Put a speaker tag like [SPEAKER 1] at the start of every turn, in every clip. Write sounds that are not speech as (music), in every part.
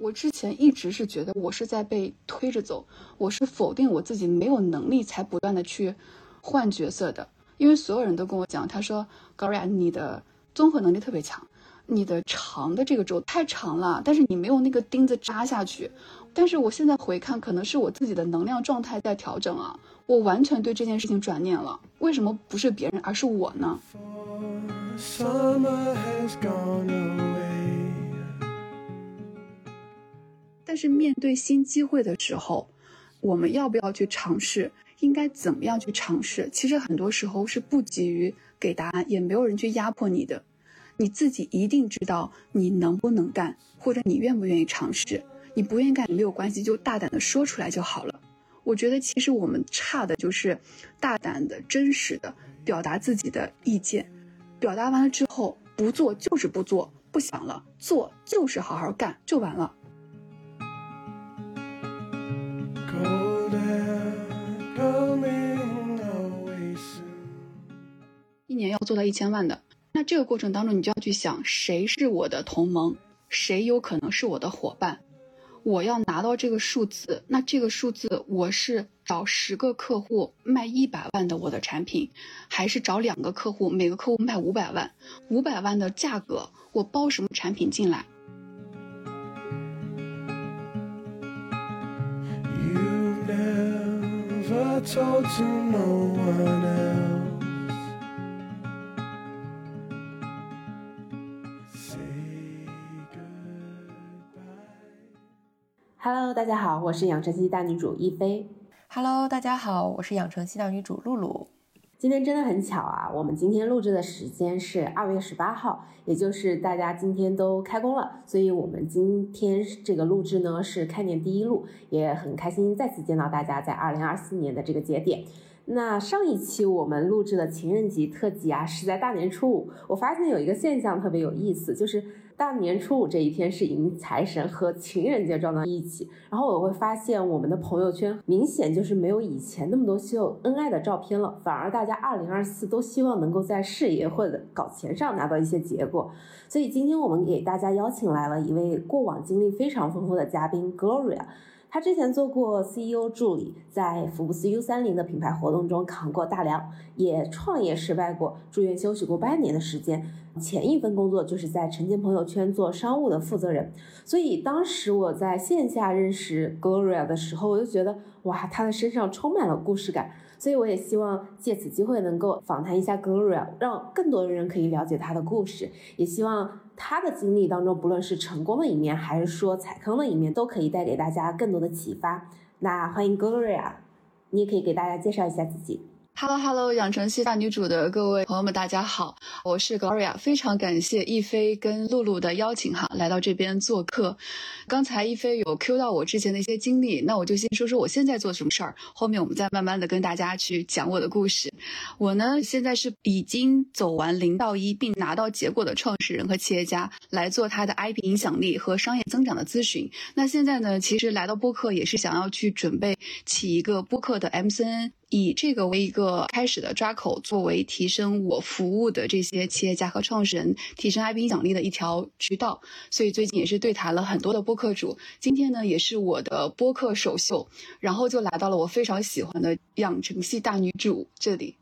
[SPEAKER 1] 我之前一直是觉得我是在被推着走，我是否定我自己没有能力才不断的去换角色的。因为所有人都跟我讲，他说 g a r a 你的综合能力特别强，你的长的这个轴太长了，但是你没有那个钉子扎下去。但是我现在回看，可能是我自己的能量状态在调整啊，我完全对这件事情转念了。为什么不是别人，而是我呢？但是面对新机会的时候，我们要不要去尝试？应该怎么样去尝试？其实很多时候是不急于给答案，也没有人去压迫你的，你自己一定知道你能不能干，或者你愿不愿意尝试。你不愿意干也没有关系，就大胆的说出来就好了。我觉得其实我们差的就是大胆的、真实的表达自己的意见，表达完了之后不做就是不做，不想了做就是好好干就完了。要做到一千万的，那这个过程当中，你就要去想谁是我的同盟，谁有可能是我的伙伴。我要拿到这个数字，那这个数字我是找十个客户卖一百万的我的产品，还是找两个客户，每个客户卖五百万，五百万的价格，我包什么产品进来？You've never told to know what
[SPEAKER 2] ？Hello，大家好，我是养成系大女主一菲。
[SPEAKER 3] Hello，大家好，我是养成系大女主露露。
[SPEAKER 2] 今天真的很巧啊，我们今天录制的时间是二月十八号，也就是大家今天都开工了，所以我们今天这个录制呢是开年第一录，也很开心再次见到大家，在二零二四年的这个节点。那上一期我们录制的情人节特辑啊，是在大年初五。我发现有一个现象特别有意思，就是大年初五这一天是迎财神和情人节撞到一起。然后我会发现我们的朋友圈明显就是没有以前那么多秀恩爱的照片了，反而大家二零二四都希望能够在事业或者搞钱上拿到一些结果。所以今天我们给大家邀请来了一位过往经历非常丰富的嘉宾 Gloria。他之前做过 CEO 助理，在福布斯 U 三零的品牌活动中扛过大梁，也创业失败过，住院休息过半年的时间。前一份工作就是在陈建朋友圈做商务的负责人。所以当时我在线下认识 Gloria 的时候，我就觉得哇，她的身上充满了故事感。所以我也希望借此机会能够访谈一下 Gloria，让更多的人可以了解她的故事。也希望他的经历当中，不论是成功的一面，还是说踩坑的一面，都可以带给大家更多的启发。那欢迎 Gloria，你也可以给大家介绍一下自己。
[SPEAKER 1] Hello Hello，养成系大女主的各位朋友们，大家好，我是 Gloria，非常感谢一菲跟露露的邀请哈，来到这边做客。刚才一菲有 Q 到我之前的一些经历，那我就先说说我现在做什么事儿，后面我们再慢慢的跟大家去讲我的故事。我呢，现在是已经走完零到一并拿到结果的创始人和企业家，来做他的 IP 影响力和商业增长的咨询。那现在呢，其实来到播客也是想要去准备起一个播客的 MCN。以这个为一个开始的抓口，作为提升我服务的这些企业家和创始人提升 IP 影响力的一条渠道，所以最近也是对谈了很多的播客主。今天呢，也是我的播客首秀，然后就来到了我非常喜欢的养成系大女主这里。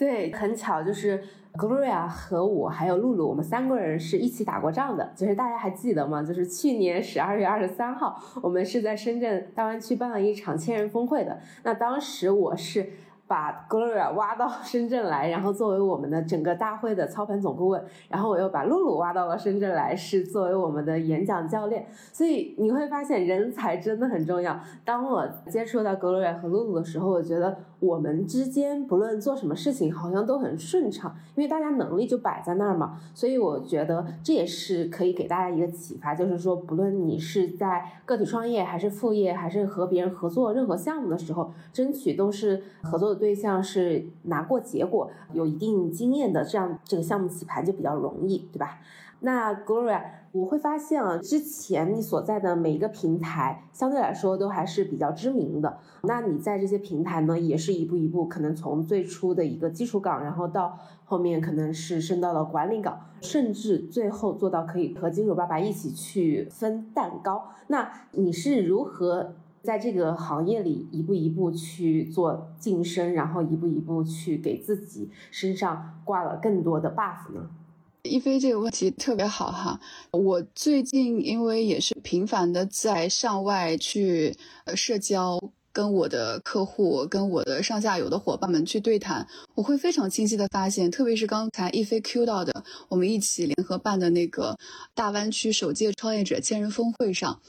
[SPEAKER 2] 对，很巧，就是 Gloria 和我还有露露，我们三个人是一起打过仗的。就是大家还记得吗？就是去年十二月二十三号，我们是在深圳大湾区办了一场千人峰会的。那当时我是。把 Gloria 挖到深圳来，然后作为我们的整个大会的操盘总顾问，然后我又把露露挖到了深圳来，是作为我们的演讲教练。所以你会发现人才真的很重要。当我接触到 Gloria 和露露的时候，我觉得我们之间不论做什么事情，好像都很顺畅，因为大家能力就摆在那儿嘛。所以我觉得这也是可以给大家一个启发，就是说，不论你是在个体创业，还是副业，还是和别人合作任何项目的时候，争取都是合作。对象是拿过结果、有一定经验的，这样这个项目起盘就比较容易，对吧？那 Gloria，我会发现啊，之前你所在的每一个平台相对来说都还是比较知名的。那你在这些平台呢，也是一步一步，可能从最初的一个基础岗，然后到后面可能是升到了管理岗，甚至最后做到可以和金主爸爸一起去分蛋糕。那你是如何在这个行业里一步一步去做晋升，然后一步一步去给自己身上挂了更多的 buff 呢？
[SPEAKER 1] 一飞这个问题特别好哈，我最近因为也是频繁的在上外去社交，跟我的客户、跟我的上下游的伙伴们去对谈，我会非常清晰的发现，特别是刚才一飞 Q 到的，我们一起联合办的那个大湾区首届创业者千人峰会上，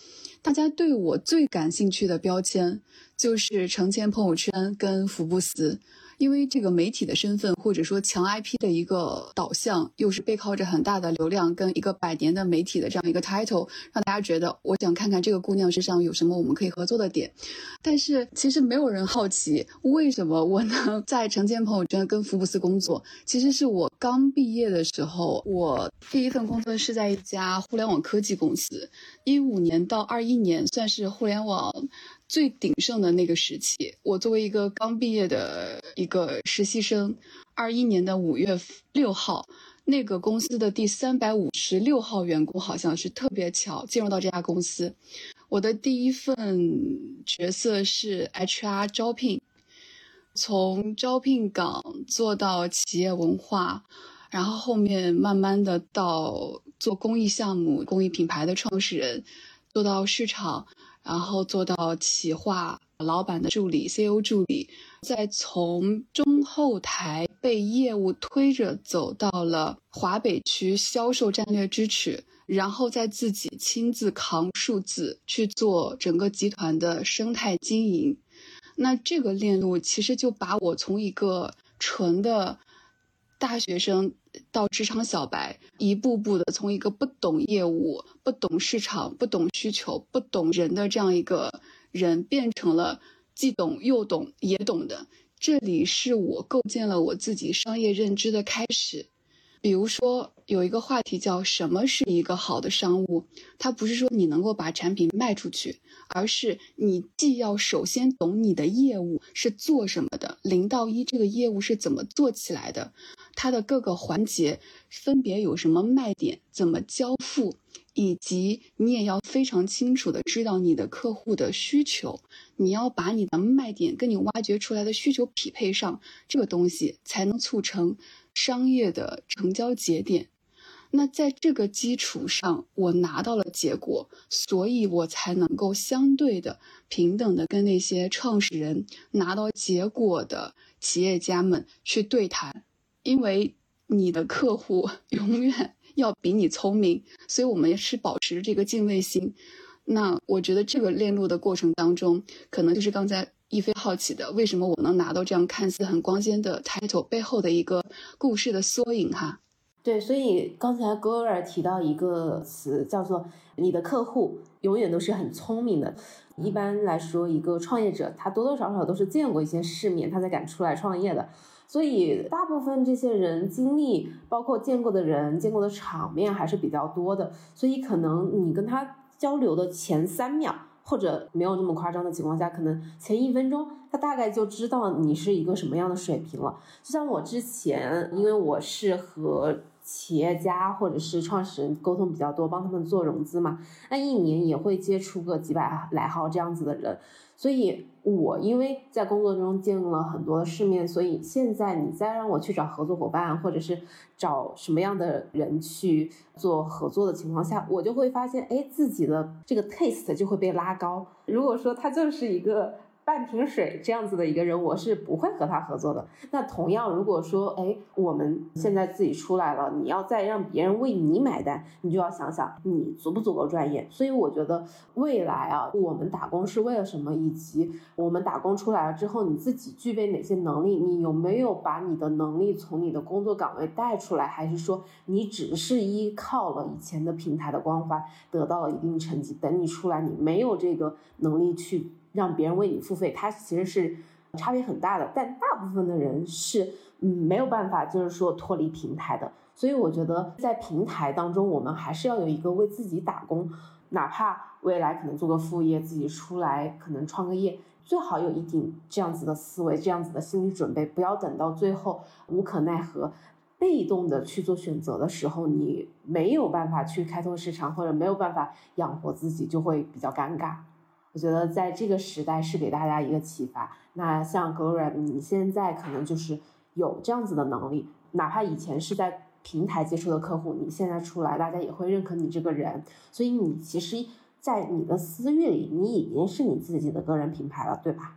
[SPEAKER 1] 大家对我最感兴趣的标签就是成千朋友圈跟福布斯。因为这个媒体的身份，或者说强 IP 的一个导向，又是背靠着很大的流量跟一个百年的媒体的这样一个 title，让大家觉得我想看看这个姑娘身上有什么我们可以合作的点。但是其实没有人好奇为什么我能 (laughs) 在成千朋友圈跟福布斯工作。其实是我刚毕业的时候，我第一份工作是在一家互联网科技公司，一五年到二一年算是互联网。最鼎盛的那个时期，我作为一个刚毕业的一个实习生，二一年的五月六号，那个公司的第三百五十六号员工，好像是特别巧进入到这家公司。我的第一份角色是 HR 招聘，从招聘岗做到企业文化，然后后面慢慢的到做公益项目、公益品牌的创始人，做到市场。然后做到企划老板的助理、CEO 助理，再从中后台被业务推着走到了华北区销售战略支持，然后再自己亲自扛数字去做整个集团的生态经营。那这个链路其实就把我从一个纯的。大学生到职场小白，一步步的从一个不懂业务、不懂市场、不懂需求、不懂人的这样一个人，变成了既懂又懂也懂的。这里是我构建了我自己商业认知的开始。比如说，有一个话题叫“什么是一个好的商务”，它不是说你能够把产品卖出去，而是你既要首先懂你的业务是做什么的，零到一这个业务是怎么做起来的，它的各个环节分别有什么卖点，怎么交付，以及你也要非常清楚的知道你的客户的需求，你要把你的卖点跟你挖掘出来的需求匹配上，这个东西才能促成。商业的成交节点，那在这个基础上，我拿到了结果，所以我才能够相对的平等的跟那些创始人拿到结果的企业家们去对谈，因为你的客户 (laughs) 永远要比你聪明，所以我们也是保持这个敬畏心。那我觉得这个链路的过程当中，可能就是刚才。亦菲好奇的，为什么我能拿到这样看似很光鲜的 title 背后的一个故事的缩影？哈，
[SPEAKER 2] 对，所以刚才 Gora 提到一个词，叫做你的客户永远都是很聪明的。一般来说，一个创业者他多多少少都是见过一些世面，他才敢出来创业的。所以大部分这些人经历，包括见过的人、见过的场面还是比较多的。所以可能你跟他交流的前三秒。或者没有那么夸张的情况下，可能前一分钟他大概就知道你是一个什么样的水平了。就像我之前，因为我是和企业家或者是创始人沟通比较多，帮他们做融资嘛，那一年也会接触个几百来号这样子的人。所以，我因为在工作中见了很多的世面，所以现在你再让我去找合作伙伴，或者是找什么样的人去做合作的情况下，我就会发现，哎，自己的这个 taste 就会被拉高。如果说他就是一个。半瓶水这样子的一个人，我是不会和他合作的。那同样，如果说，哎，我们现在自己出来了，你要再让别人为你买单，你就要想想你足不足够专业。所以我觉得未来啊，我们打工是为了什么，以及我们打工出来了之后，你自己具备哪些能力，你有没有把你的能力从你的工作岗位带出来，还是说你只是依靠了以前的平台的光环得到了一定成绩，等你出来，你没有这个能力去。让别人为你付费，它其实是差别很大的。但大部分的人是嗯没有办法，就是说脱离平台的。所以我觉得在平台当中，我们还是要有一个为自己打工，哪怕未来可能做个副业，自己出来可能创个业，最好有一定这样子的思维，这样子的心理准备，不要等到最后无可奈何。被动的去做选择的时候，你没有办法去开拓市场，或者没有办法养活自己，就会比较尴尬。我觉得在这个时代是给大家一个启发。那像 Gloria，你现在可能就是有这样子的能力，哪怕以前是在平台接触的客户，你现在出来，大家也会认可你这个人。所以你其实，在你的私域里，你已经是你自己的个人品牌了，对吧？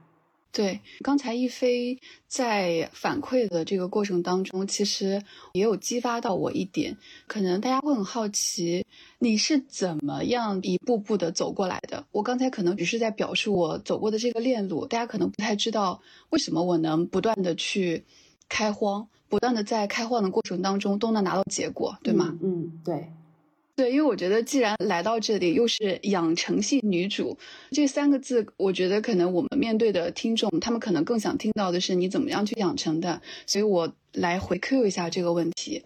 [SPEAKER 1] 对，刚才一飞在反馈的这个过程当中，其实也有激发到我一点。可能大家会很好奇，你是怎么样一步步的走过来的？我刚才可能只是在表述我走过的这个链路，大家可能不太知道为什么我能不断的去开荒，不断的在开荒的过程当中都能拿到结果，对吗？
[SPEAKER 2] 嗯，对。
[SPEAKER 1] 对，因为我觉得，既然来到这里，又是养成系女主这三个字，我觉得可能我们面对的听众，他们可能更想听到的是你怎么样去养成的。所以我来回 Q 一下这个问题。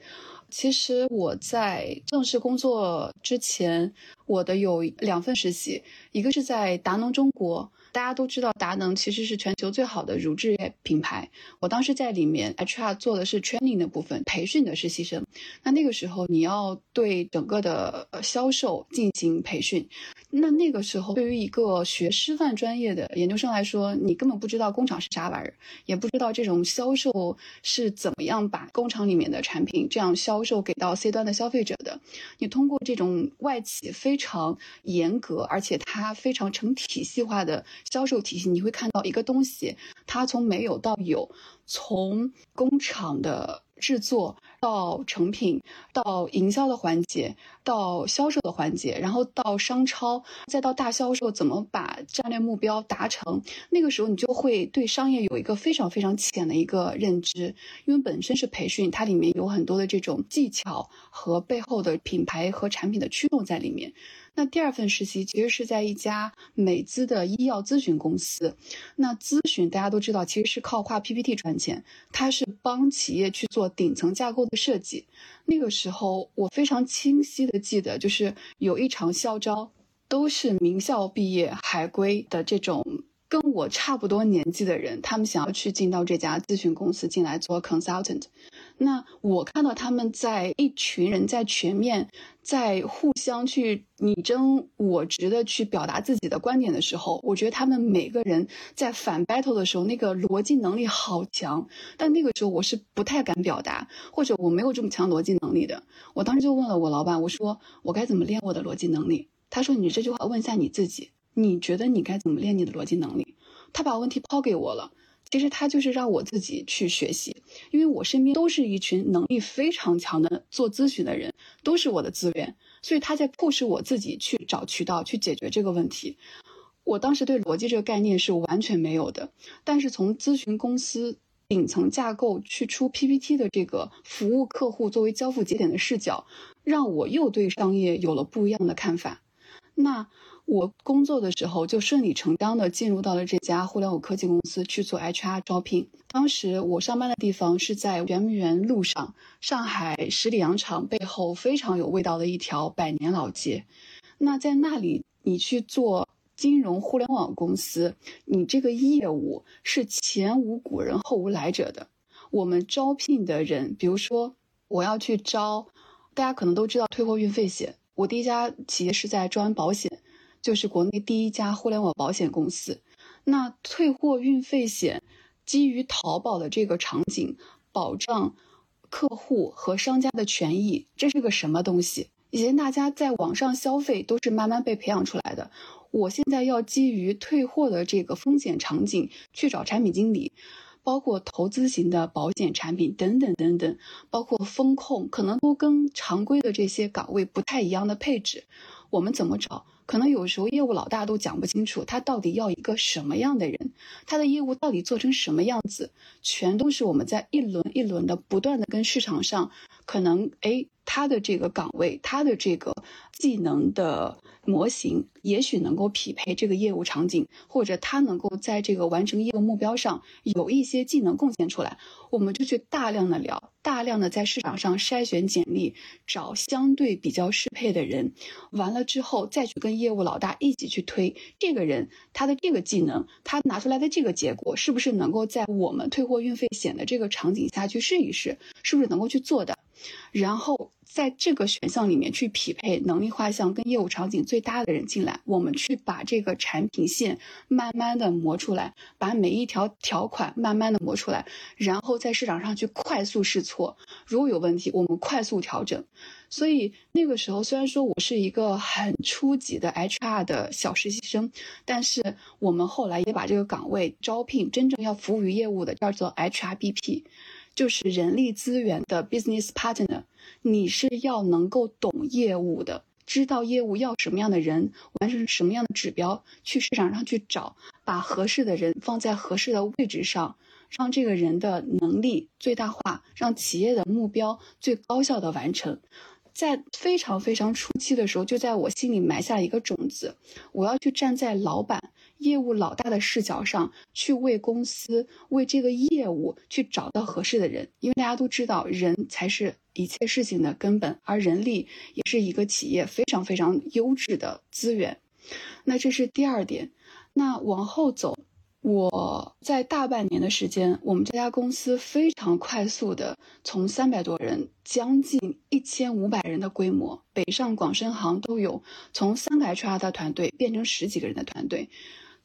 [SPEAKER 1] 其实我在正式工作之前，我的有两份实习，一个是在达能中国。大家都知道达能其实是全球最好的乳制业品牌。我当时在里面，HR 做的是 training 的部分，培训的实习生。那那个时候你要对整个的销售进行培训。那那个时候对于一个学师范专业的研究生来说，你根本不知道工厂是啥玩意儿，也不知道这种销售是怎么样把工厂里面的产品这样销售给到 C 端的消费者的。你通过这种外企非常严格，而且它非常成体系化的。销售体系，你会看到一个东西，它从没有到有，从工厂的制作到成品，到营销的环节，到销售的环节，然后到商超，再到大销售，怎么把战略目标达成？那个时候你就会对商业有一个非常非常浅的一个认知，因为本身是培训，它里面有很多的这种技巧和背后的品牌和产品的驱动在里面。那第二份实习其实是在一家美资的医药咨询公司。那咨询大家都知道，其实是靠画 PPT 赚钱。它是帮企业去做顶层架构的设计。那个时候我非常清晰的记得，就是有一场校招，都是名校毕业海归的这种跟我差不多年纪的人，他们想要去进到这家咨询公司进来做 consultant。那我看到他们在一群人在全面在互相去你争我执的去表达自己的观点的时候，我觉得他们每个人在反 battle 的时候，那个逻辑能力好强。但那个时候我是不太敢表达，或者我没有这么强逻辑能力的。我当时就问了我老板，我说我该怎么练我的逻辑能力？他说你这句话问一下你自己，你觉得你该怎么练你的逻辑能力？他把问题抛给我了。其实他就是让我自己去学习，因为我身边都是一群能力非常强的做咨询的人，都是我的资源，所以他在迫使我自己去找渠道去解决这个问题。我当时对逻辑这个概念是完全没有的，但是从咨询公司顶层架构去出 PPT 的这个服务客户作为交付节点的视角，让我又对商业有了不一样的看法。那。我工作的时候就顺理成章的进入到了这家互联网科技公司去做 HR 招聘。当时我上班的地方是在圆明园路上，上海十里洋场背后非常有味道的一条百年老街。那在那里，你去做金融互联网公司，你这个业务是前无古人后无来者的。我们招聘的人，比如说我要去招，大家可能都知道退货运费险。我第一家企业是在中安保险。就是国内第一家互联网保险公司，那退货运费险基于淘宝的这个场景，保障客户和商家的权益，这是个什么东西？以前大家在网上消费都是慢慢被培养出来的，我现在要基于退货的这个风险场景去找产品经理，包括投资型的保险产品等等等等，包括风控，可能都跟常规的这些岗位不太一样的配置，我们怎么找？可能有时候业务老大都讲不清楚，他到底要一个什么样的人，他的业务到底做成什么样子，全都是我们在一轮一轮的不断的跟市场上，可能哎他的这个岗位，他的这个技能的模型，也许能够匹配这个业务场景，或者他能够在这个完成业务目标上有一些技能贡献出来，我们就去大量的聊，大量的在市场上筛选简历，找相对比较适配的人，完了之后再去跟业务老大一起去推这个人，他的这个技能，他拿出来的这个结果，是不是能够在我们退货运费险的这个场景下去试一试，是不是能够去做的？然后在这个选项里面去匹配能力画像跟业务场景最搭的人进来，我们去把这个产品线慢慢的磨出来，把每一条条款慢慢的磨出来，然后在市场上去快速试错，如果有问题，我们快速调整。所以那个时候虽然说我是一个很初级的 HR 的小实习生，但是我们后来也把这个岗位招聘真正要服务于业务的叫做 HRBP。就是人力资源的 business partner，你是要能够懂业务的，知道业务要什么样的人，完成什么样的指标，去市场上去找，把合适的人放在合适的位置上，让这个人的能力最大化，让企业的目标最高效的完成。在非常非常初期的时候，就在我心里埋下了一个种子，我要去站在老板。业务老大的视角上去为公司为这个业务去找到合适的人，因为大家都知道人才是一切事情的根本，而人力也是一个企业非常非常优质的资源。那这是第二点。那往后走，我在大半年的时间，我们这家公司非常快速的从三百多人，将近一千五百人的规模，北上广深杭都有，从三个 HR 的团队变成十几个人的团队。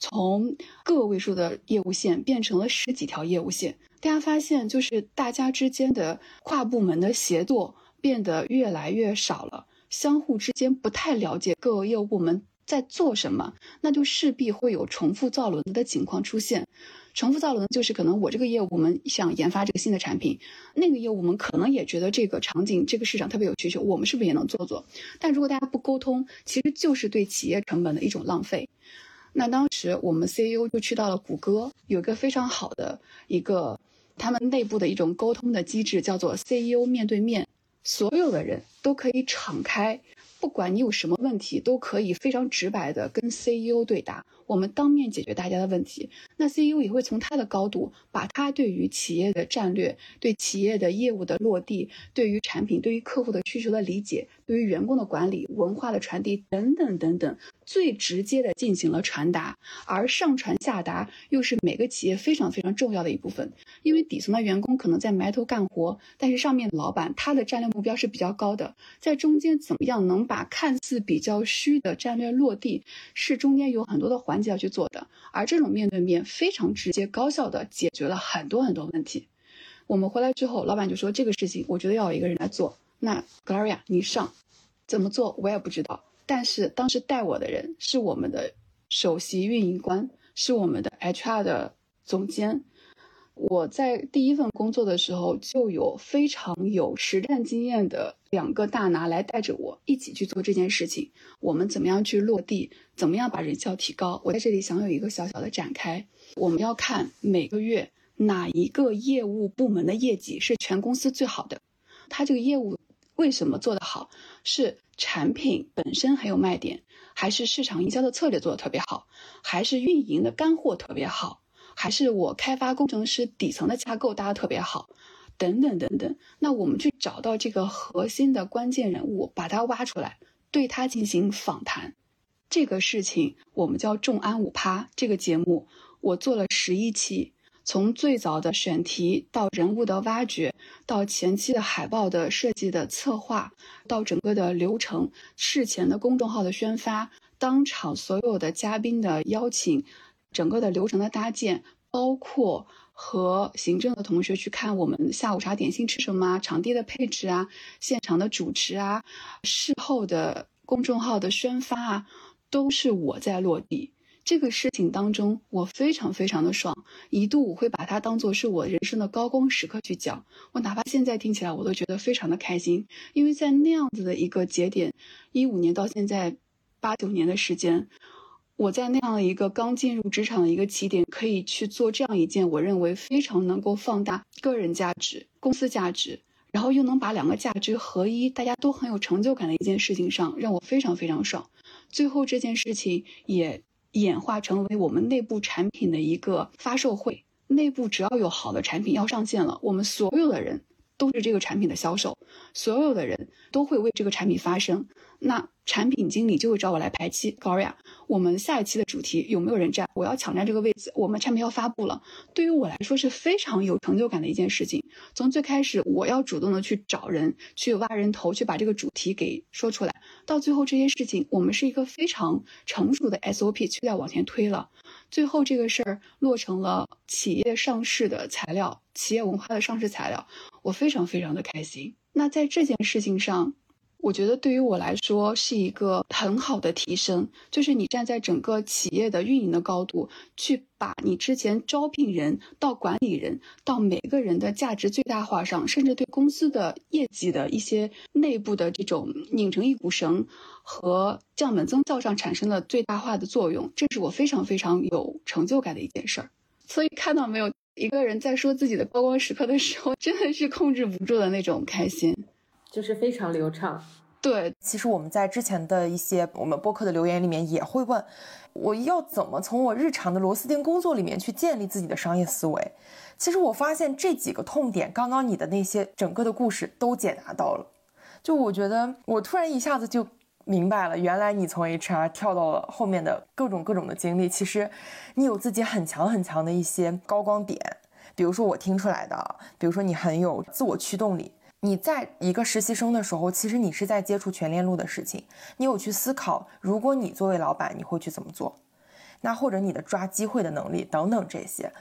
[SPEAKER 1] 从个位数的业务线变成了十几条业务线，大家发现就是大家之间的跨部门的协作变得越来越少了，相互之间不太了解各个业务部门在做什么，那就势必会有重复造轮子的情况出现。重复造轮就是可能我这个业务部门想研发这个新的产品，那个业务部门可能也觉得这个场景、这个市场特别有需求，我们是不是也能做做？但如果大家不沟通，其实就是对企业成本的一种浪费。那当时我们 CEO 就去到了谷歌，有一个非常好的一个他们内部的一种沟通的机制，叫做 CEO 面对面，所有的人都可以敞开，不管你有什么问题，都可以非常直白的跟 CEO 对答。我们当面解决大家的问题，那 CEO 也会从他的高度，把他对于企业的战略、对企业的业务的落地、对于产品、对于客户的需求的理解、对于员工的管理、文化的传递等等等等，最直接的进行了传达。而上传下达又是每个企业非常非常重要的一部分，因为底层的员工可能在埋头干活，但是上面的老板他的战略目标是比较高的，在中间怎么样能把看似比较虚的战略落地，是中间有很多的环。环节要去做的，而这种面对面非常直接高效的解决了很多很多问题。我们回来之后，老板就说这个事情我觉得要有一个人来做。那 Gloria 你上，怎么做我也不知道。但是当时带我的人是我们的首席运营官，是我们的 HR 的总监。我在第一份工作的时候就有非常有实战经验的两个大拿来带着我一起去做这件事情。我们怎么样去落地？怎么样把人效提高？我在这里想有一个小小的展开。我们要看每个月哪一个业务部门的业绩是全公司最好的。他这个业务为什么做得好？是产品本身很有卖点，还是市场营销的策略做得特别好，还是运营的干货特别好？还是我开发工程师底层的架构搭的特别好，等等等等。那我们去找到这个核心的关键人物，把他挖出来，对他进行访谈。这个事情我们叫众安五趴。这个节目我做了十一期，从最早的选题到人物的挖掘，到前期的海报的设计的策划，到整个的流程、事前的公众号的宣发、当场所有的嘉宾的邀请。整个的流程的搭建，包括和行政的同学去看我们下午茶点心吃什么啊，场地的配置啊，现场的主持啊，事后的公众号的宣发啊，都是我在落地。这个事情当中，我非常非常的爽，一度我会把它当做是我人生的高光时刻去讲。我哪怕现在听起来，我都觉得非常的开心，因为在那样子的一个节点，一五年到现在八九年的时间。我在那样一个刚进入职场的一个起点，可以去做这样一件我认为非常能够放大个人价值、公司价值、然后又能把两个价值合一，大家都很有成就感的一件事情上，让我非常非常爽。最后这件事情也演化成为我们内部产品的一个发售会。内部只要有好的产品要上线了，我们所有的人都是这个产品的销售，所有的人都会为这个产品发声。那产品经理就会找我来排期，高尔雅，我们下一期的主题有没有人占？我要抢占这个位置。我们产品要发布了，对于我来说是非常有成就感的一件事情。从最开始我要主动的去找人，去挖人头，去把这个主题给说出来，到最后这些事情，我们是一个非常成熟的 SOP 去在往前推了。最后这个事儿落成了企业上市的材料，企业文化的上市材料，我非常非常的开心。那在这件事情上。我觉得对于我来说是一个很好的提升，就是你站在整个企业的运营的高度，去把你之前招聘人到管理人到每个人的价值最大化上，甚至对公司的业绩的一些内部的这种拧成一股绳和降本增效上产生了最大化的作用，这是我非常非常有成就感的一件事儿。所以看到没有，一个人在说自己的高光时刻的时候，真的是控制不住的那种开心。
[SPEAKER 2] 就是非常流畅，
[SPEAKER 1] 对。
[SPEAKER 3] 其实我们在之前的一些我们播客的留言里面也会问，我要怎么从我日常的螺丝钉工作里面去建立自己的商业思维？其实我发现这几个痛点，刚刚你的那些整个的故事都解答到了。就我觉得我突然一下子就明白了，原来你从 HR 跳到了后面的各种各种的经历，其实你有自己很强很强的一些高光点。比如说我听出来的，比如说你很有自我驱动力。你在一个实习生的时候，其实你是在接触全链路的事情，你有去思考，如果你作为老板，你会去怎么做？那或者你的抓机会的能力等等这些，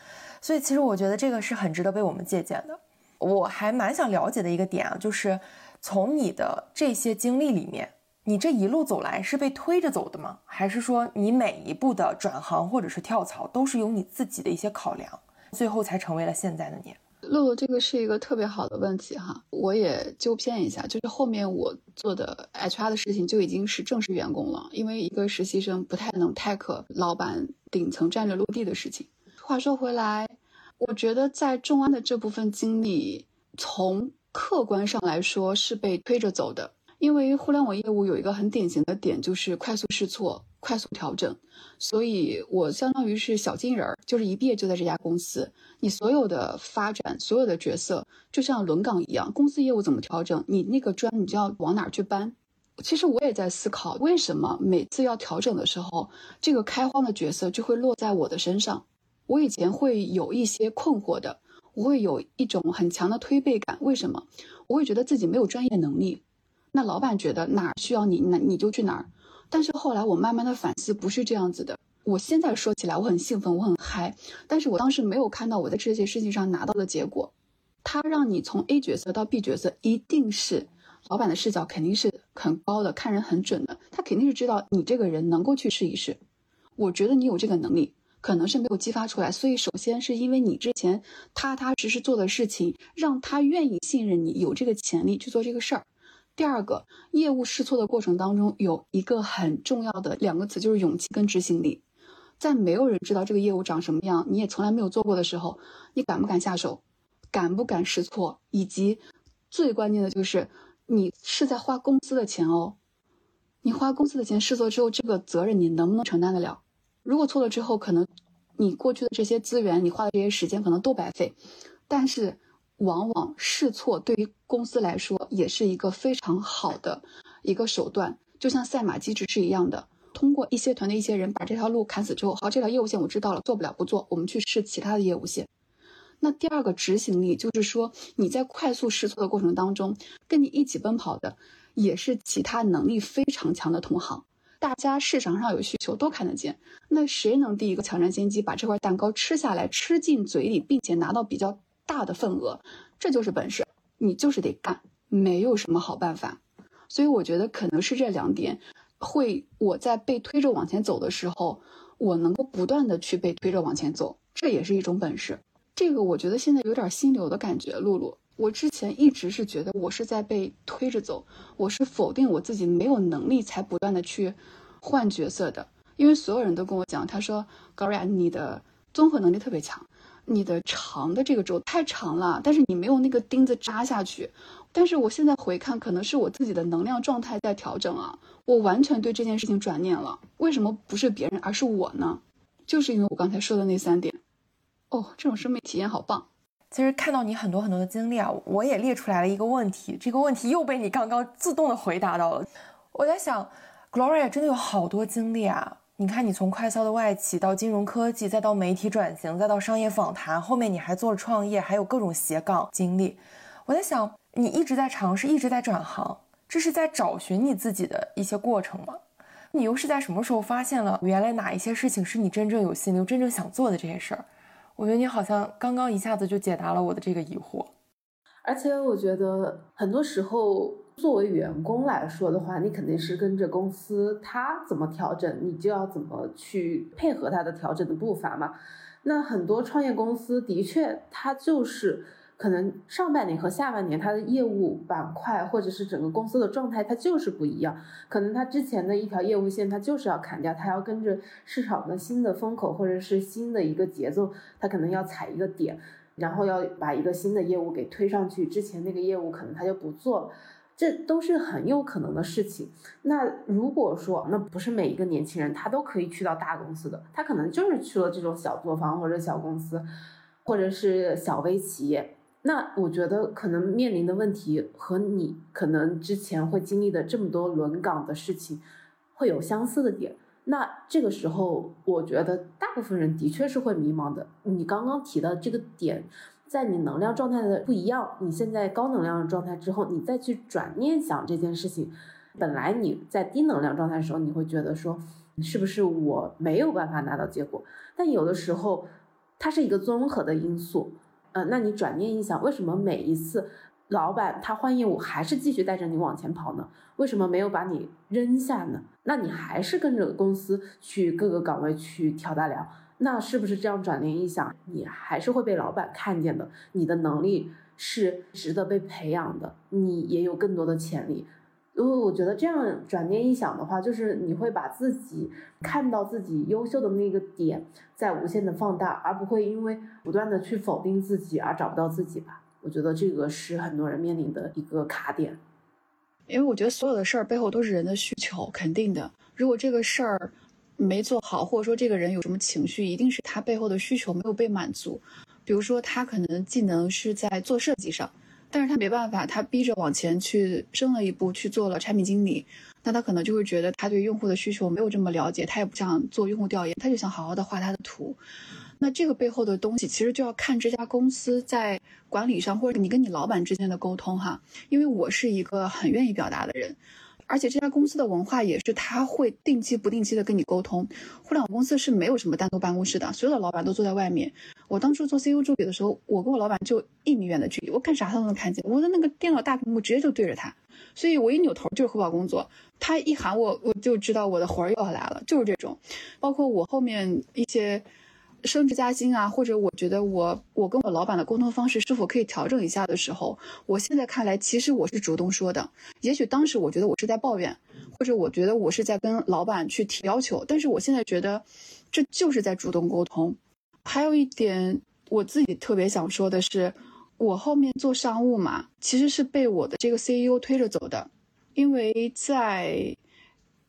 [SPEAKER 3] 所以其实我觉得这个是很值得被我们借鉴的。我还蛮想了解的一个点啊，就是从你的这些经历里面，你这一路走来是被推着走的吗？还是说你每一步的转行或者是跳槽都是有你自己的一些考量，最后才成为了现在的你？
[SPEAKER 1] 露露，这个是一个特别好的问题哈，我也纠偏一下，就是后面我做的 HR 的事情就已经是正式员工了，因为一个实习生不太能 take 老板顶层战略落地的事情。话说回来，我觉得在众安的这部分经历，从客观上来说是被推着走的，因为互联网业务有一个很典型的点，就是快速试错。快速调整，所以我相当于是小金人儿，就是一毕业就在这家公司。你所有的发展，所有的角色，就像轮岗一样，公司业务怎么调整，你那个砖你就要往哪儿去搬。其实我也在思考，为什么每次要调整的时候，这个开荒的角色就会落在我的身上。我以前会有一些困惑的，我会有一种很强的推背感。为什么？我会觉得自己没有专业能力。那老板觉得哪儿需要你，那你就去哪儿。但是后来我慢慢的反思，不是这样子的。我现在说起来，我很兴奋，我很嗨。但是我当时没有看到我在这些事情上拿到的结果。他让你从 A 角色到 B 角色，一定是老板的视角肯定是很高的，看人很准的。他肯定是知道你这个人能够去试一试。我觉得你有这个能力，可能是没有激发出来。所以首先是因为你之前踏踏实实做的事情，让他愿意信任你，有这个潜力去做这个事儿。第二个业务试错的过程当中，有一个很重要的两个词，就是勇气跟执行力。在没有人知道这个业务长什么样，你也从来没有做过的时候，你敢不敢下手？敢不敢试错？以及最关键的就是，你是在花公司的钱哦。你花公司的钱试错之后，这个责任你能不能承担得了？如果错了之后，可能你过去的这些资源，你花的这些时间可能都白费。但是。往往试错对于公司来说也是一个非常好的一个手段，就像赛马机制是一样的。通过一些团队一些人把这条路砍死之后，好，这条业务线我知道了，做不了不做，我们去试其他的业务线。那第二个执行力就是说，你在快速试错的过程当中，跟你一起奔跑的也是其他能力非常强的同行，大家市场上有需求都看得见。那谁能第一个抢占先机，把这块蛋糕吃下来，吃进嘴里，并且拿到比较。大的份额，这就是本事，你就是得干，没有什么好办法。所以我觉得可能是这两点，会我在被推着往前走的时候，我能够不断的去被推着往前走，这也是一种本事。这个我觉得现在有点心流的感觉。露露，我之前一直是觉得我是在被推着走，我是否定我自己没有能力才不断的去换角色的，因为所有人都跟我讲，他说高瑞亚你的综合能力特别强。你的长的这个轴太长了，但是你没有那个钉子扎下去。但是我现在回看，可能是我自己的能量状态在调整啊，我完全对这件事情转念了。为什么不是别人，而是我呢？就是因为我刚才说的那三点。哦，这种生命体验好棒。
[SPEAKER 3] 其实看到你很多很多的经历啊，我也列出来了一个问题，这个问题又被你刚刚自动的回答到了。我在想，Gloria 真的有好多经历啊。你看，你从快销的外企到金融科技，再到媒体转型，再到商业访谈，后面你还做了创业，还有各种斜杠经历。我在想，你一直在尝试，一直在转行，这是在找寻你自己的一些过程吗？你又是在什么时候发现了原来哪一些事情是你真正有心流、真正想做的这些事儿？我觉得你好像刚刚一下子就解答了我的这个疑惑。
[SPEAKER 2] 而且我觉得很多时候。作为员工来说的话，你肯定是跟着公司，他怎么调整，你就要怎么去配合他的调整的步伐嘛。那很多创业公司的确，它就是可能上半年和下半年它的业务板块或者是整个公司的状态，它就是不一样。可能它之前的一条业务线，它就是要砍掉，它要跟着市场的新的风口或者是新的一个节奏，它可能要踩一个点，然后要把一个新的业务给推上去，之前那个业务可能它就不做了。这都是很有可能的事情。那如果说，那不是每一个年轻人他都可以去到大公司的，他可能就是去了这种小作坊或者小公司，或者是小微企业。那我觉得可能面临的问题和你可能之前会经历的这么多轮岗的事情会有相似的点。那这个时候，我觉得大部分人的确是会迷茫的。你刚刚提的这个点。在你能量状态的不一样，你现在高能量的状态之后，你再去转念想这件事情，本来你在低能量状态的时候，你会觉得说，是不是我没有办法拿到结果？但有的时候，它是一个综合的因素。呃，那你转念一想，为什么每一次老板他换业务还是继续带着你往前跑呢？为什么没有把你扔下呢？那你还是跟着公司去各个岗位去挑大梁。那是不是这样转念一想，你还是会被老板看见的？你的能力是值得被培养的，你也有更多的潜力。因为我觉得这样转念一想的话，就是你会把自己看到自己优秀的那个点在无限的放大，而不会因为不断的去否定自己而找不到自己吧。我觉得这个是很多人面临的一个卡点。
[SPEAKER 1] 因为我觉得所有的事儿背后都是人的需求，肯定的。如果这个事儿，没做好，或者说这个人有什么情绪，一定是他背后的需求没有被满足。比如说，他可能技能是在做设计上，但是他没办法，他逼着往前去升了一步，去做了产品经理。那他可能就会觉得他对用户的需求没有这么了解，他也不想做用户调研，他就想好好的画他的图。那这个背后的东西，其实就要看这家公司在管理上，或者你跟你老板之间的沟通哈。因为我是一个很愿意表达的人。而且这家公司的文化也是，他会定期不定期的跟你沟通。互联网公司是没有什么单独办公室的，所有的老板都坐在外面。我当初做 CEO 助理的时候，我跟我老板就一米远的距离，我干啥他都能看见。我的那个电脑大屏幕直接就对着他，所以我一扭头就是汇报工作。他一喊我，我就知道我的活儿又要来了，就是这种。包括我后面一些。升职加薪啊，或者我觉得我我跟我老板的沟通方式是否可以调整一下的时候，我现在看来其实我是主动说的。也许当时我觉得我是在抱怨，或者我觉得我是在跟老板去提要求，但是我现在觉得这就是在主动沟通。还有一点我自己特别想说的是，我后面做商务嘛，其实是被我的这个 CEO 推着走的，因为在。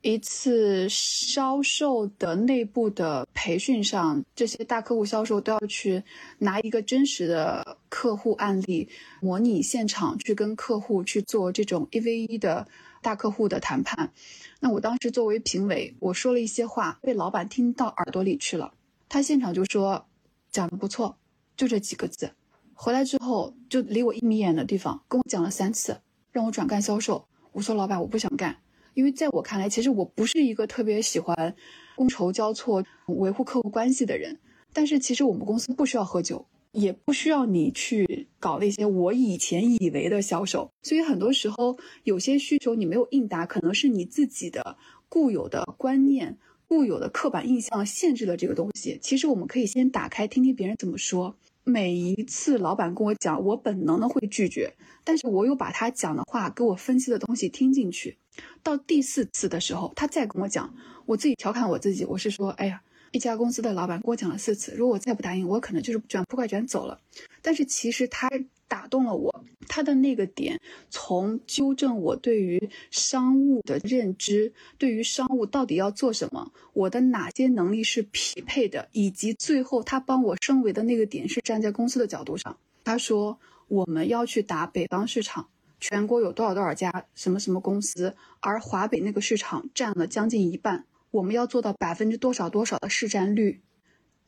[SPEAKER 1] 一次销售的内部的培训上，这些大客户销售都要去拿一个真实的客户案例，模拟现场去跟客户去做这种一 v 一的大客户的谈判。那我当时作为评委，我说了一些话，被老板听到耳朵里去了。他现场就说讲的不错，就这几个字。回来之后，就离我一米远的地方跟我讲了三次，让我转干销售。我说老板，我不想干。因为在我看来，其实我不是一个特别喜欢觥筹交错、维护客户关系的人。但是其实我们公司不需要喝酒，也不需要你去搞那些我以前以为的销售。所以很多时候，有些需求你没有应答，可能是你自己的固有的观念、固有的刻板印象限制了这个东西。其实我们可以先打开，听听别人怎么说。每一次老板跟我讲，我本能的会拒绝，但是我有把他讲的话给我分析的东西听进去。到第四次的时候，他再跟我讲，我自己调侃我自己，我是说，哎呀，一家公司的老板跟我讲了四次，如果我再不答应，我可能就是卷铺盖卷走了。但是其实他打动了我，他的那个点，从纠正我对于商务的认知，对于商务到底要做什么，我的哪些能力是匹配的，以及最后他帮我升维的那个点是站在公司的角度上。他说我们要去打北方市场，全国有多少多少家什么什么公司，而华北那个市场占了将近一半。我们要做到百分之多少多少的市占率，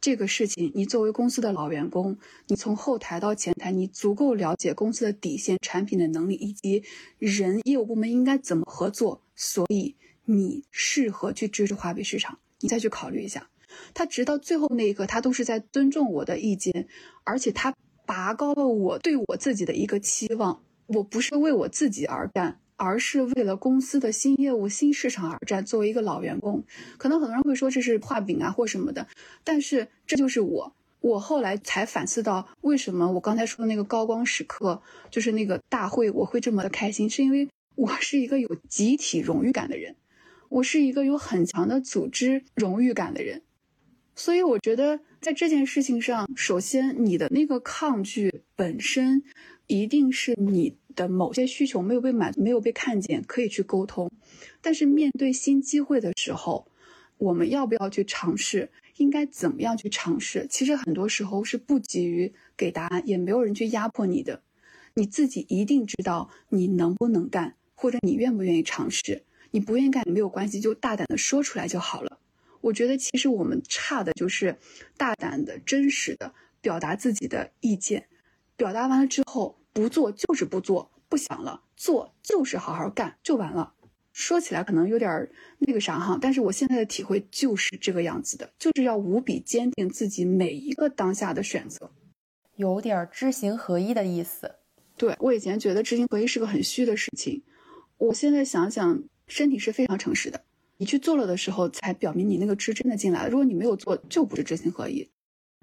[SPEAKER 1] 这个事情，你作为公司的老员工，你从后台到前台，你足够了解公司的底线、产品的能力以及人业务部门应该怎么合作，所以你适合去支持华北市场。你再去考虑一下，他直到最后那一刻，他都是在尊重我的意见，而且他拔高了我对我自己的一个期望。我不是为我自己而干。而是为了公司的新业务、新市场而战。作为一个老员工，可能很多人会说这是画饼啊或什么的，但是这就是我。我后来才反思到，为什么我刚才说的那个高光时刻，就是那个大会，我会这么的开心，是因为我是一个有集体荣誉感的人，我是一个有很强的组织荣誉感的人。所以我觉得在这件事情上，首先你的那个抗拒本身，一定是你。的某些需求没有被满，没有被看见，可以去沟通。但是面对新机会的时候，我们要不要去尝试？应该怎么样去尝试？其实很多时候是不急于给答案，也没有人去压迫你的。你自己一定知道你能不能干，或者你愿不愿意尝试。你不愿意干也没有关系，就大胆的说出来就好了。我觉得其实我们差的就是大胆的、真实的表达自己的意见。表达完了之后。不做就是不做，不想了；做就是好好干，就完了。说起来可能有点那个啥哈，但是我现在的体会就是这个样子的，就是要无比坚定自己每一个当下的选择，
[SPEAKER 3] 有点知行合一的意思。
[SPEAKER 1] 对我以前觉得知行合一是个很虚的事情，我现在想想，身体是非常诚实的。你去做了的时候，才表明你那个知真的进来了。如果你没有做，就不是知行合一。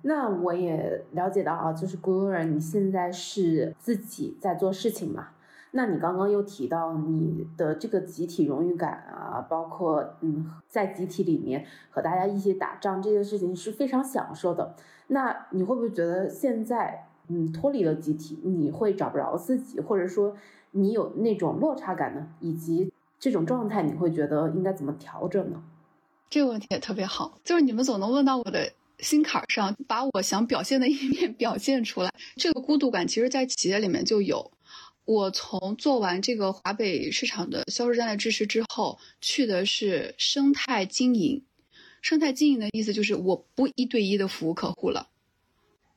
[SPEAKER 2] 那我也了解到啊，就是 Gloria，你现在是自己在做事情嘛？那你刚刚又提到你的这个集体荣誉感啊，包括嗯，在集体里面和大家一起打仗这件事情是非常享受的。那你会不会觉得现在嗯脱离了集体，你会找不着自己，或者说你有那种落差感呢？以及这种状态，你会觉得应该怎么调整呢？
[SPEAKER 1] 这个问题也特别好，就是你们总能问到我的。心坎上，把我想表现的一面 (laughs) 表现出来。这个孤独感，其实，在企业里面就有。我从做完这个华北市场的销售战略支持之后，去的是生态经营。生态经营的意思就是，我不一对一的服务客户了，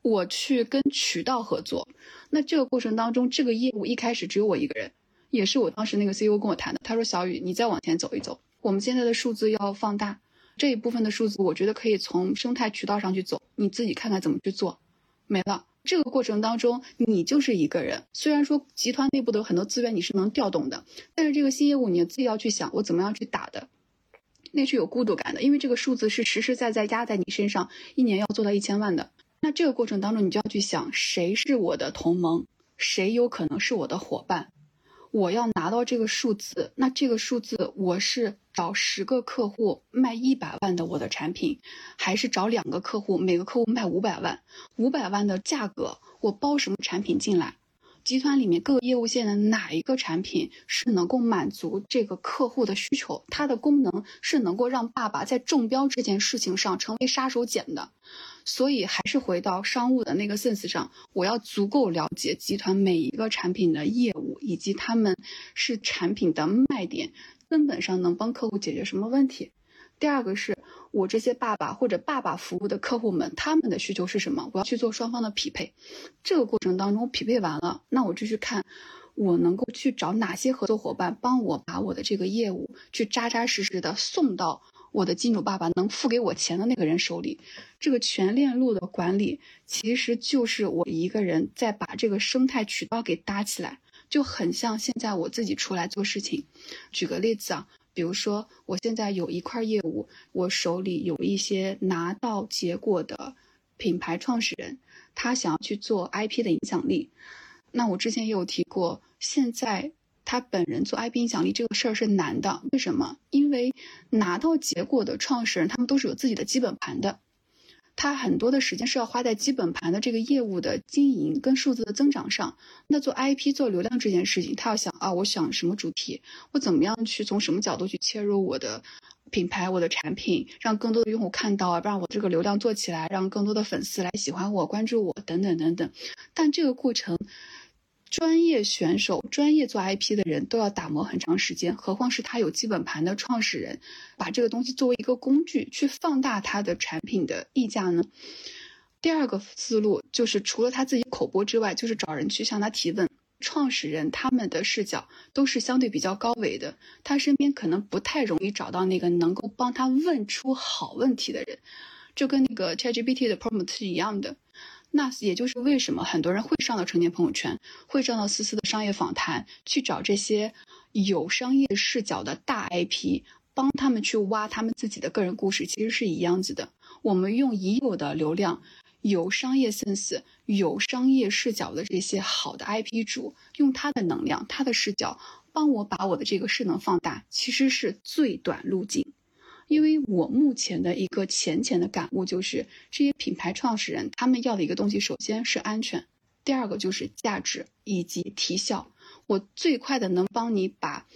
[SPEAKER 1] 我去跟渠道合作。那这个过程当中，这个业务一开始只有我一个人，也是我当时那个 CEO 跟我谈的。他说：“小雨，你再往前走一走，我们现在的数字要放大。”这一部分的数字，我觉得可以从生态渠道上去走，你自己看看怎么去做。没了，这个过程当中，你就是一个人。虽然说集团内部的很多资源你是能调动的，但是这个新业务你自己要去想，我怎么样去打的，那是有孤独感的，因为这个数字是实实在在压在你身上，一年要做到一千万的。那这个过程当中，你就要去想，谁是我的同盟，谁有可能是我的伙伴。我要拿到这个数字，那这个数字我是找十个客户卖一百万的我的产品，还是找两个客户每个客户卖五百万？五百万的价格我包什么产品进来？集团里面各个业务线的哪一个产品是能够满足这个客户的需求？它的功能是能够让爸爸在中标这件事情上成为杀手锏的。所以还是回到商务的那个 sense 上，我要足够了解集团每一个产品的业务，以及他们是产品的卖点，根本上能帮客户解决什么问题。第二个是我这些爸爸或者爸爸服务的客户们，他们的需求是什么？我要去做双方的匹配。这个过程当中匹配完了，那我就去看我能够去找哪些合作伙伴，帮我把我的这个业务去扎扎实实的送到。我的金主爸爸能付给我钱的那个人手里，这个全链路的管理其实就是我一个人在把这个生态渠道给搭起来，就很像现在我自己出来做事情。举个例子啊，比如说我现在有一块业务，我手里有一些拿到结果的品牌创始人，他想要去做 IP 的影响力。那我之前也有提过，现在他本人做 IP 影响力这个事儿是难的。为什么？因为拿到结果的创始人，他们都是有自己的基本盘的。他很多的时间是要花在基本盘的这个业务的经营跟数字的增长上。那做 IP 做流量这件事情，他要想啊，我想什么主题，我怎么样去从什么角度去切入我的品牌、我的产品，让更多的用户看到，让我这个流量做起来，让更多的粉丝来喜欢我、关注我等等等等。但这个过程。专业选手、专业做 IP 的人都要打磨很长时间，何况是他有基本盘的创始人，把这个东西作为一个工具去放大他的产品的溢价呢？第二个思路就是，除了他自己口播之外，就是找人去向他提问。创始人他们的视角都是相对比较高维的，他身边可能不太容易找到那个能够帮他问出好问题的人，就跟那个 ChatGPT 的 prompt 是一样的。那也就是为什么很多人会上到成年朋友圈，会上到思思的商业访谈，去找这些有商业视角的大 IP，帮他们去挖他们自己的个人故事，其实是一样子的。我们用已有的流量，有商业 sense、有商业视角的这些好的 IP 主，用他的能量、他的视角，帮我把我的这个势能放大，其实是最短路径。因为我目前的一个浅浅的感悟就是，这些品牌创始人他们要的一个东西，首先是安全，第二个就是价值以及提效。我最快的能帮你把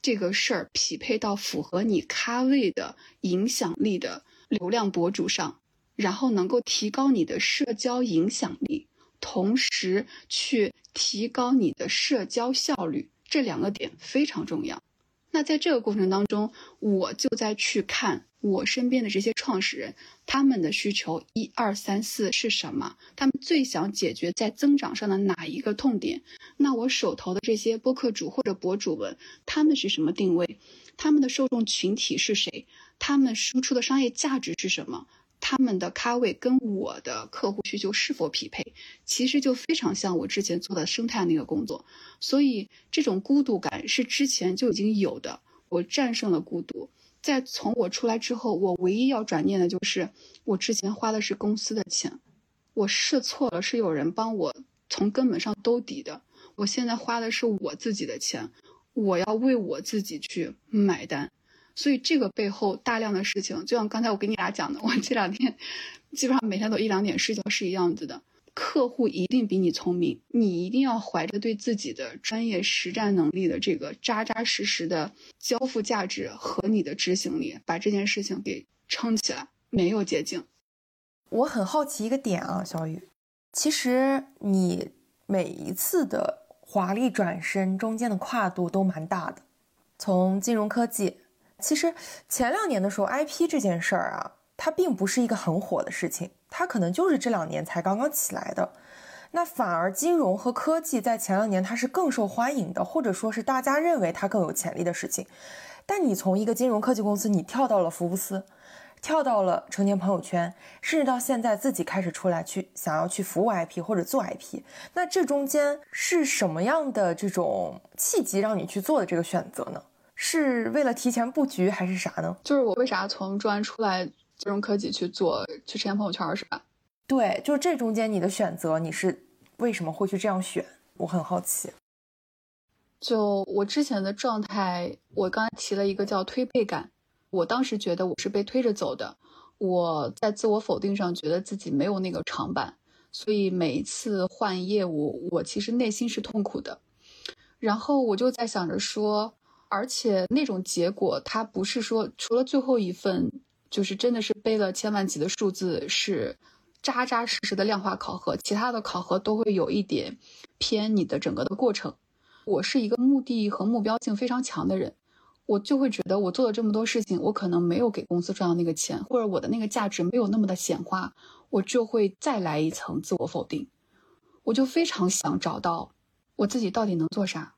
[SPEAKER 1] 这个事儿匹配到符合你咖位的影响力的流量博主上，然后能够提高你的社交影响力，同时去提高你的社交效率，这两个点非常重要。那在这个过程当中，我就在去看我身边的这些创始人，他们的需求一二三四是什么？他们最想解决在增长上的哪一个痛点？那我手头的这些播客主或者博主们，他们是什么定位？他们的受众群体是谁？他们输出的商业价值是什么？他们的咖位跟我的客户需求是否匹配？其实就非常像我之前做的生态那个工作，所以这种孤独感是之前就已经有的。我战胜了孤独，在从我出来之后，我唯一要转念的就是我之前花的是公司的钱，我试错了，是有人帮我从根本上兜底的。我现在花的是我自己的钱，我要为我自己去买单。所以这个背后大量的事情，就像刚才我给你俩讲的，我这两天基本上每天都一两点睡觉是一样子的。客户一定比你聪明，你一定要怀着对自己的专业实战能力的这个扎扎实实的交付价值和你的执行力，把这件事情给撑起来，没有捷径。
[SPEAKER 3] 我很好奇一个点啊，小雨，其实你每一次的华丽转身中间的跨度都蛮大的，从金融科技。其实前两年的时候，IP 这件事儿啊，它并不是一个很火的事情，它可能就是这两年才刚刚起来的。那反而金融和科技在前两年它是更受欢迎的，或者说是大家认为它更有潜力的事情。但你从一个金融科技公司，你跳到了福布斯，跳到了成年朋友圈，甚至到现在自己开始出来去想要去服务 IP 或者做 IP，那这中间是什么样的这种契机让你去做的这个选择呢？是为了提前布局还是啥呢？
[SPEAKER 1] 就是我为啥从专出来金融科技去做去实验朋友圈是吧？
[SPEAKER 3] 对，就是这中间你的选择，你是为什么会去这样选？我很好奇。
[SPEAKER 1] 就我之前的状态，我刚才提了一个叫推背感，我当时觉得我是被推着走的，我在自我否定上觉得自己没有那个长板，所以每一次换业务，我其实内心是痛苦的。然后我就在想着说。而且那种结果，它不是说除了最后一份，就是真的是背了千万级的数字，是扎扎实实的量化考核，其他的考核都会有一点偏你的整个的过程。我是一个目的和目标性非常强的人，我就会觉得我做了这么多事情，我可能没有给公司赚到那个钱，或者我的那个价值没有那么的显化，我就会再来一层自我否定。我就非常想找到我自己到底能做啥，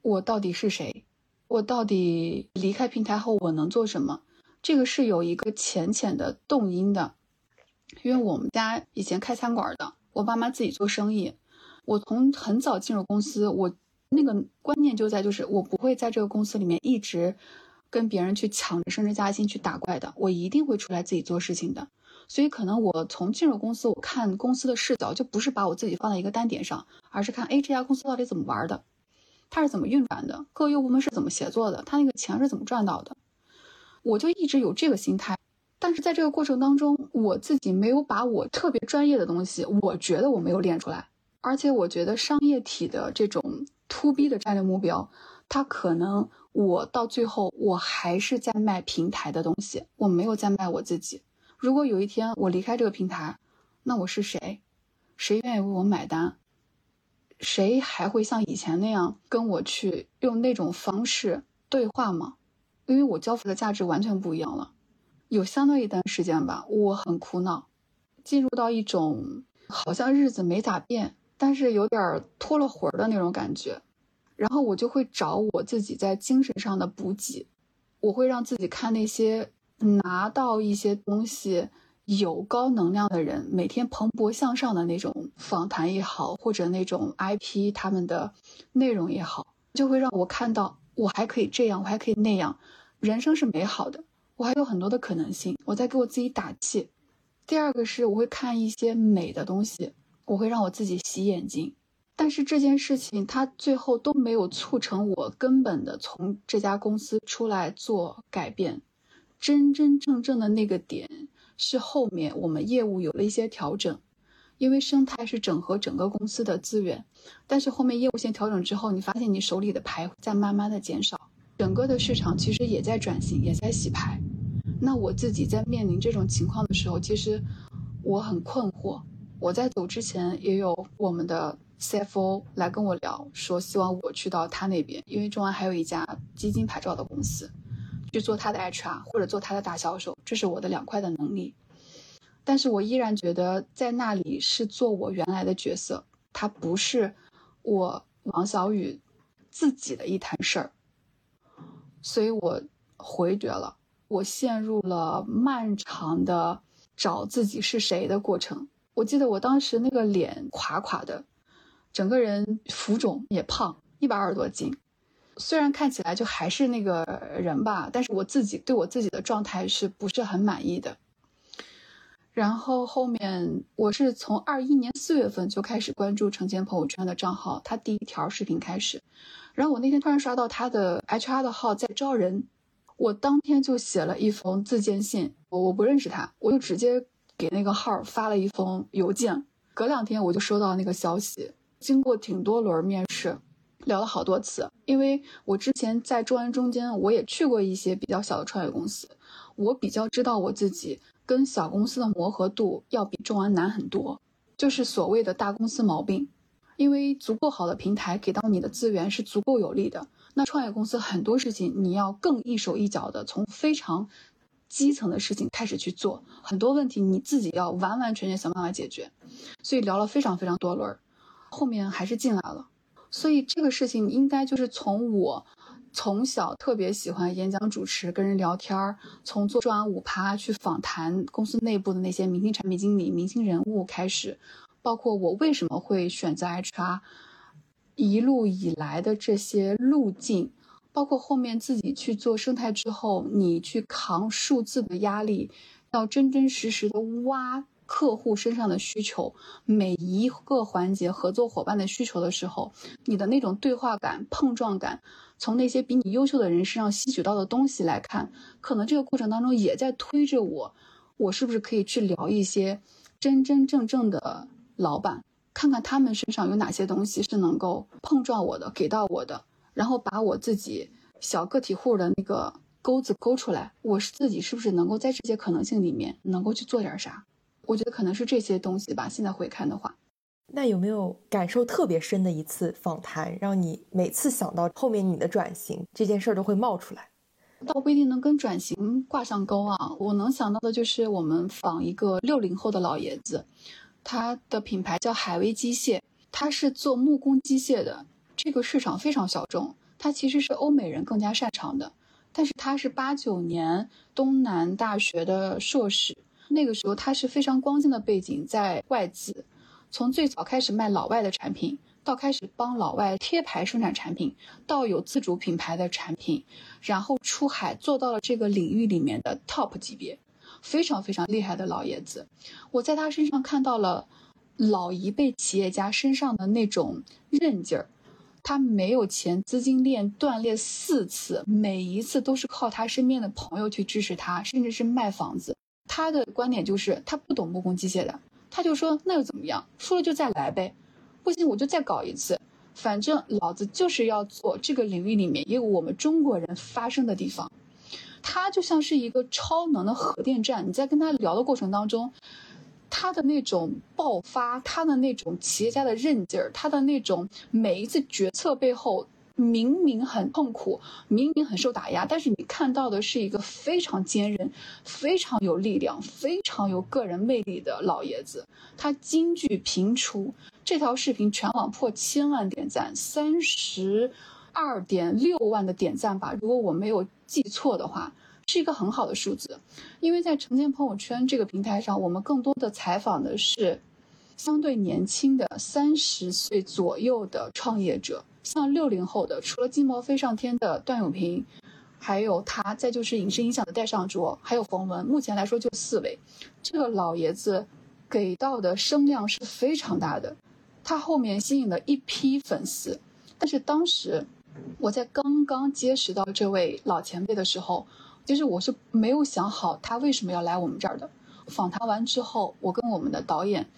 [SPEAKER 1] 我到底是谁。我到底离开平台后我能做什么？这个是有一个浅浅的动因的，因为我们家以前开餐馆的，我爸妈自己做生意。我从很早进入公司，我那个观念就在，就是我不会在这个公司里面一直跟别人去抢着升职加薪去打怪的，我一定会出来自己做事情的。所以可能我从进入公司，我看公司的视角就不是把我自己放在一个单点上，而是看哎这家公司到底怎么玩的。它是怎么运转的，各业务部门是怎么协作的，它那个钱是怎么赚到的。我就一直有这个心态，但是在这个过程当中，我自己没有把我特别专业的东西，我觉得我没有练出来。而且我觉得商业体的这种 to B 的战略目标，它可能我到最后我还是在卖平台的东西，我没有在卖我自己。如果有一天我离开这个平台，那我是谁？谁愿意为我买单？谁还会像以前那样跟我去用那种方式对话吗？因为我交付的价值完全不一样了。有相当一段时间吧，我很苦恼，进入到一种好像日子没咋变。但是有点脱了魂的那种感觉，然后我就会找我自己在精神上的补给，我会让自己看那些拿到一些东西有高能量的人每天蓬勃向上的那种访谈也好，或者那种 IP 他们的内容也好，就会让我看到我还可以这样，我还可以那样，人生是美好的，我还有很多的可能性，我在给我自己打气。第二个是我会看一些美的东西。我会让我自己洗眼睛，但是这件事情它最后都没有促成我根本的从这家公司出来做改变。真真正正的那个点是后面我们业务有了一些调整，因为生态是整合整个公司的资源，但是后面业务线调整之后，你发现你手里的牌在慢慢的减少，整个的市场其实也在转型，也在洗牌。那我自己在面临这种情况的时候，其实我很困惑。我在走之前也有我们的 CFO 来跟我聊，说希望我去到他那边，因为中安还有一家基金牌照的公司，去做他的 HR 或者做他的大销售，这是我的两块的能力。但是我依然觉得在那里是做我原来的角色，他不是我王小雨自己的一摊事儿，所以我回绝了，我陷入了漫长的找自己是谁的过程。我记得我当时那个脸垮垮的，整个人浮肿也胖，一百二十多斤。虽然看起来就还是那个人吧，但是我自己对我自己的状态是不是很满意的？然后后面我是从二一年四月份就开始关注程前朋友圈的账号，他第一条视频开始，然后我那天突然刷到他的 HR 的号在招人，我当天就写了一封自荐信，我我不认识他，我就直接。给那个号发了一封邮件，隔两天我就收到那个消息。经过挺多轮面试，聊了好多次。因为我之前在中安中间，我也去过一些比较小的创业公司，我比较知道我自己跟小公司的磨合度要比中安难很多，就是所谓的大公司毛病。因为足够好的平台给到你的资源是足够有利的，那创业公司很多事情你要更一手一脚的从非常。基层的事情开始去做，很多问题你自己要完完全全想办法解决，所以聊了非常非常多轮，后面还是进来了。所以这个事情应该就是从我从小特别喜欢演讲主持、跟人聊天儿，从做专案五趴去访谈公司内部的那些明星产品经理、明星人物开始，包括我为什么会选择 HR，一路以来的这些路径。包括后面自己去做生态之后，你去扛数字的压力，要真真实实的挖客户身上的需求，每一个环节合作伙伴的需求的时候，你的那种对话感、碰撞感，从那些比你优秀的人身上吸取到的东西来看，可能这个过程当中也在推着我，我是不是可以去聊一些真真正正的老板，看看他们身上有哪些东西是能够碰撞我的，给到我的。然后把我自己小个体户的那个钩子勾出来，我是自己是不是能够在这些可能性里面能够去做点啥？我觉得可能是这些东西吧。现在回看的话，
[SPEAKER 3] 那有没有感受特别深的一次访谈，让你每次想到后面你的转型这件事儿都会冒出来？
[SPEAKER 1] 倒不一定能跟转型挂上钩啊。我能想到的就是我们访一个六零后的老爷子，他的品牌叫海威机械，他是做木工机械的。这个市场非常小众，它其实是欧美人更加擅长的。但是他是八九年东南大学的硕士，那个时候他是非常光鲜的背景，在外资，从最早开始卖老外的产品，到开始帮老外贴牌生产产品，到有自主品牌的产品，然后出海做到了这个领域里面的 top 级别，非常非常厉害的老爷子。我在他身上看到了老一辈企业家身上的那种韧劲儿。他没有钱，资金链断裂四次，每一次都是靠他身边的朋友去支持他，甚至是卖房子。他的观点就是他不懂木工机械的，他就说那又怎么样，输了就再来呗，不行我就再搞一次，反正老子就是要做这个领域里面也有我们中国人发声的地方。他就像是一个超能的核电站，你在跟他聊的过程当中。他的那种爆发，他的那种企业家的韧劲儿，他的那种每一次决策背后明明很痛苦，明明很受打压，但是你看到的是一个非常坚韧、非常有力量、非常有个人魅力的老爷子。他金句频出，这条视频全网破千万点赞，三十二点六万的点赞吧，如果我没有记错的话。是一个很好的数字，因为在成建朋友圈这个平台上，我们更多的采访的是相对年轻的三十岁左右的创业者，像六零后的，除了金毛飞上天的段永平，还有他，再就是影视影响的戴尚卓，还有冯仑，目前来说就四位。这个老爷子给到的声量是非常大的，他后面吸引了一批粉丝。但是当时我在刚刚结识到这位老前辈的时候。其实我是没有想好他为什么要来我们这儿的。访谈完之后，我跟我们的导演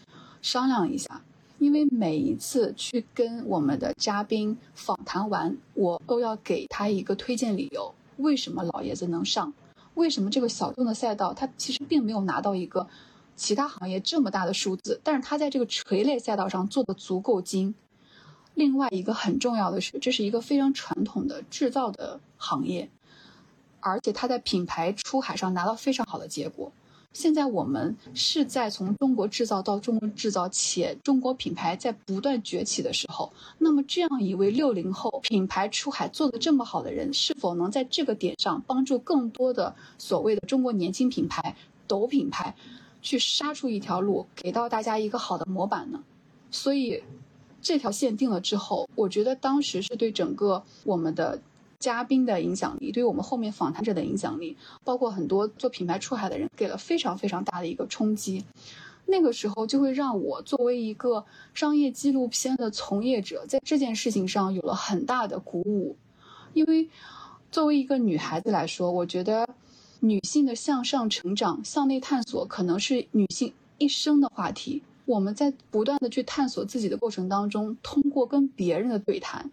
[SPEAKER 1] 商量一下，因为每一次去跟我们的嘉宾访谈完，我都要给他一个推荐理由，为什么老爷子能上？为什么这个小众的赛道他其实并没有拿到一个其他行业这么大的数字，但是他在这个垂类赛道上做的足够精。另外一个很重要的是，这是一个非常传统的制造的行业。而且他在品牌出海上拿到非常好的结果。现在我们是在从中国制造到中国制造，且中国品牌在不断崛起的时候，那么这样一位六零后品牌出海做的这么好的人，是否能在这个点上帮助更多的所谓的中国年轻品牌、抖品牌，去杀出一条路，给到大家一个好的模板呢？所以，这条线定了之后，我觉得当时是对整个我们的。嘉宾的影响力，对于我们后面访谈者的影响力，包括很多做品牌出海的人，给了非常非常大的一个冲击。那个时候就会让我作为一个商业纪录片的从业者，在这件事情上有了很大的鼓舞。因为作为一个女孩子来说，我觉得女性的向上成长、向内探索，可能是女性一生的话题。我们在不断的去探索自己的过程当中，通过跟别人的对谈。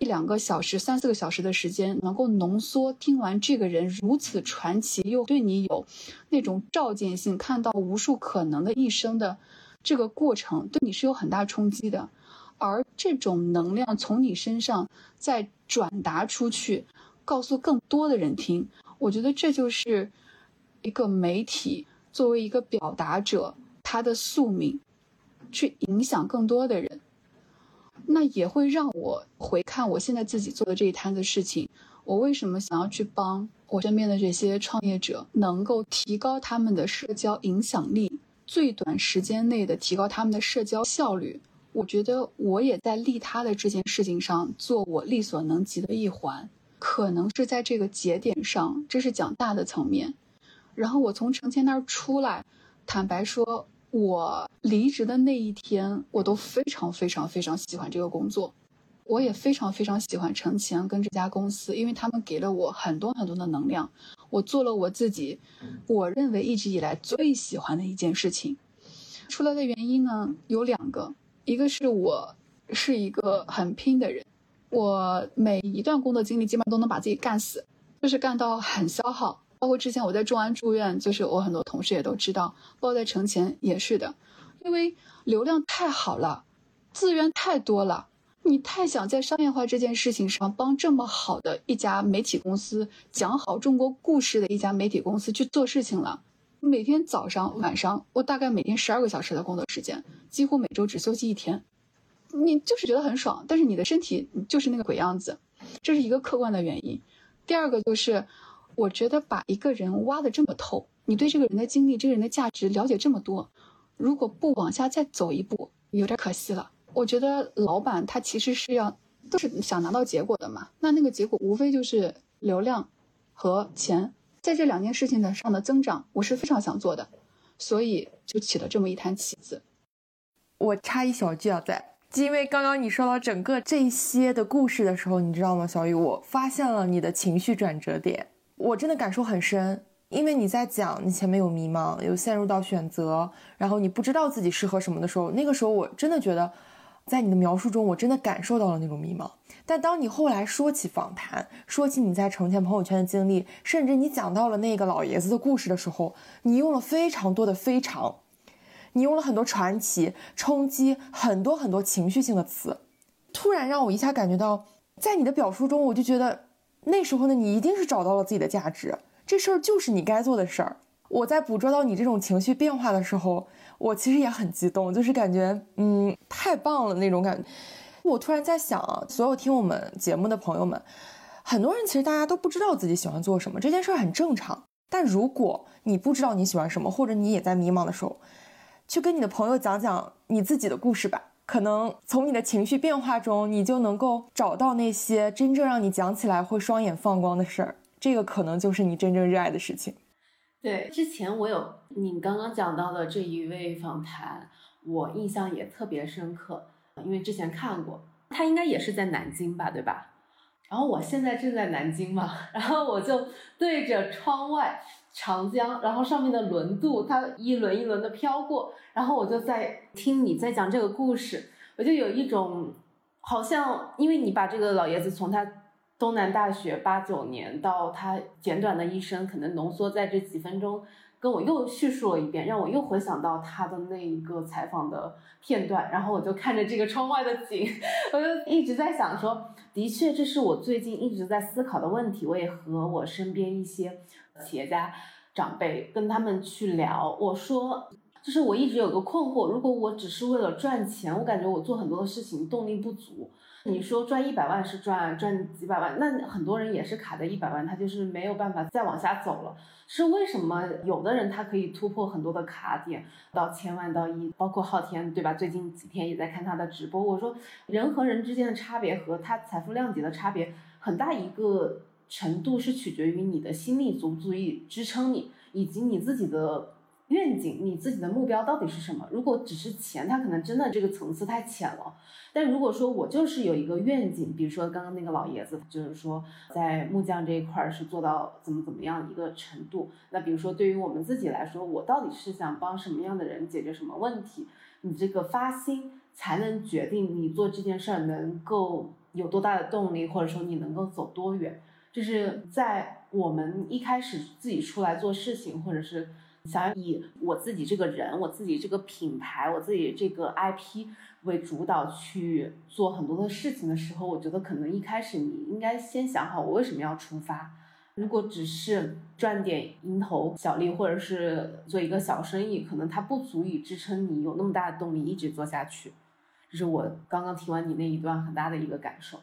[SPEAKER 1] 一两个小时、三四个小时的时间，能够浓缩听完这个人如此传奇，又对你有那种照见性，看到无数可能的一生的这个过程，对你是有很大冲击的。而这种能量从你身上再转达出去，告诉更多的人听，我觉得这就是一个媒体作为一个表达者他的宿命，去影响更多的人。那也会让我回看我现在自己做的这一摊子事情，我为什么想要去帮我身边的这些创业者，能够提高他们的社交影响力，最短时间内的提高他们的社交效率？我觉得我也在利他的这件事情上做我力所能及的一环，可能是在这个节点上，这是讲大的层面。然后我从程谦那儿出来，坦白说。我离职的那一天，我都非常非常非常喜欢这个工作，我也非常非常喜欢程前跟这家公司，因为他们给了我很多很多的能量。我做了我自己，我认为一直以来最喜欢的一件事情。出来的原因呢有两个，一个是我是一个很拼的人，我每一段工作经历基本上都能把自己干死，就是干到很消耗。包括之前我在众安住院，就是我很多同事也都知道，包括在城前也是的，因为流量太好了，资源太多了，你太想在商业化这件事情上帮这么好的一家媒体公司讲好中国故事的一家媒体公司去做事情了。每天早上晚上，我大概每天十二个小时的工作时间，几乎每周只休息一天，你就是觉得很爽，但是你的身体就是那个鬼样子，这是一个客观的原因。第二个就是。我觉得把一个人挖的这么透，你对这个人的经历、这个人的价值了解这么多，如果不往下再走一步，有点可惜了。我觉得老板他其实是要都是想拿到结果的嘛，那那个结果无非就是流量和钱，在这两件事情的上的增长，我是非常想做的，所以就起了这么一摊棋子。
[SPEAKER 3] 我插一小句啊，在因为刚刚你说到整个这些的故事的时候，你知道吗，小雨，我发现了你的情绪转折点，我真的感受很深。因为你在讲你前面有迷茫，有陷入到选择，然后你不知道自己适合什么的时候，那个时候我真的觉得，在你的描述中，我真的感受到了那种迷茫。但当你后来说起访谈，说起你在呈现朋友圈的经历，甚至你讲到了那个老爷子的故事的时候，你用了非常多的非常。你用了很多传奇、冲击，很多很多情绪性的词，突然让我一下感觉到，在你的表述中，我就觉得那时候呢你一定是找到了自己的价值，这事儿就是你该做的事儿。我在捕捉到你这种情绪变化的时候，我其实也很激动，就是感觉嗯太棒了那种感觉。我突然在想啊，所有听我们节目的朋友们，很多人其实大家都不知道自己喜欢做什么，这件事儿很正常。但如果你不知道你喜欢什么，或者你也在迷茫的时候，去跟你的朋友讲讲你自己的故事吧，可能从你的情绪变化中，你就能够找到那些真正让你讲起来会双眼放光的事儿。这个可能就是你真正热爱的事情。
[SPEAKER 2] 对，之前我有你刚刚讲到的这一位访谈，我印象也特别深刻，因为之前看过，他应该也是在南京吧，对吧？然后我现在正在南京嘛，然后我就对着窗外。长江，然后上面的轮渡，它一轮一轮的飘过，然后我就在听你在讲这个故事，我就有一种好像，因为你把这个老爷子从他东南大学八九年到他简短的一生，可能浓缩在这几分钟，跟我又叙述了一遍，让我又回想到他的那一个采访的片段，然后我就看着这个窗外的景，我就一直在想说，的确这是我最近一直在思考的问题，我也和我身边一些。企业家长辈跟他们去聊，我说，就是我一直有个困惑，如果我只是为了赚钱，我感觉我做很多的事情动力不足。你说赚一百万是赚赚几百万，那很多人也是卡在一百万，他就是没有办法再往下走了。是为什么有的人他可以突破很多的卡点到千万到亿，包括昊天对吧？最近几天也在看他的直播，我说人和人之间的差别和他财富量级的差别很大一个。程度是取决于你的心力足不足以支撑你，以及你自己的愿景、你自己的目标到底是什么。如果只是钱，它可能真的这个层次太浅了。但如果说我就是有一个愿景，比如说刚刚那个老爷子，就是说在木匠这一块是做到怎么怎么样一个程度。那比如说对于我们自己来说，我到底是想帮什么样的人解决什么问题？你这个发心才能决定你做这件事儿能够有多大的动力，或者说你能够走多远。就是在我们一开始自己出来做事情，或者是想以我自己这个人、我自己这个品牌、我自己这个 IP 为主导去做很多的事情的时候，我觉得可能一开始你应该先想好我为什么要出发。如果只是赚点蝇头小利，或者是做一个小生意，可能它不足以支撑你有那么大的动力一直做下去。这是我刚刚听完你那一段很大的一个感受。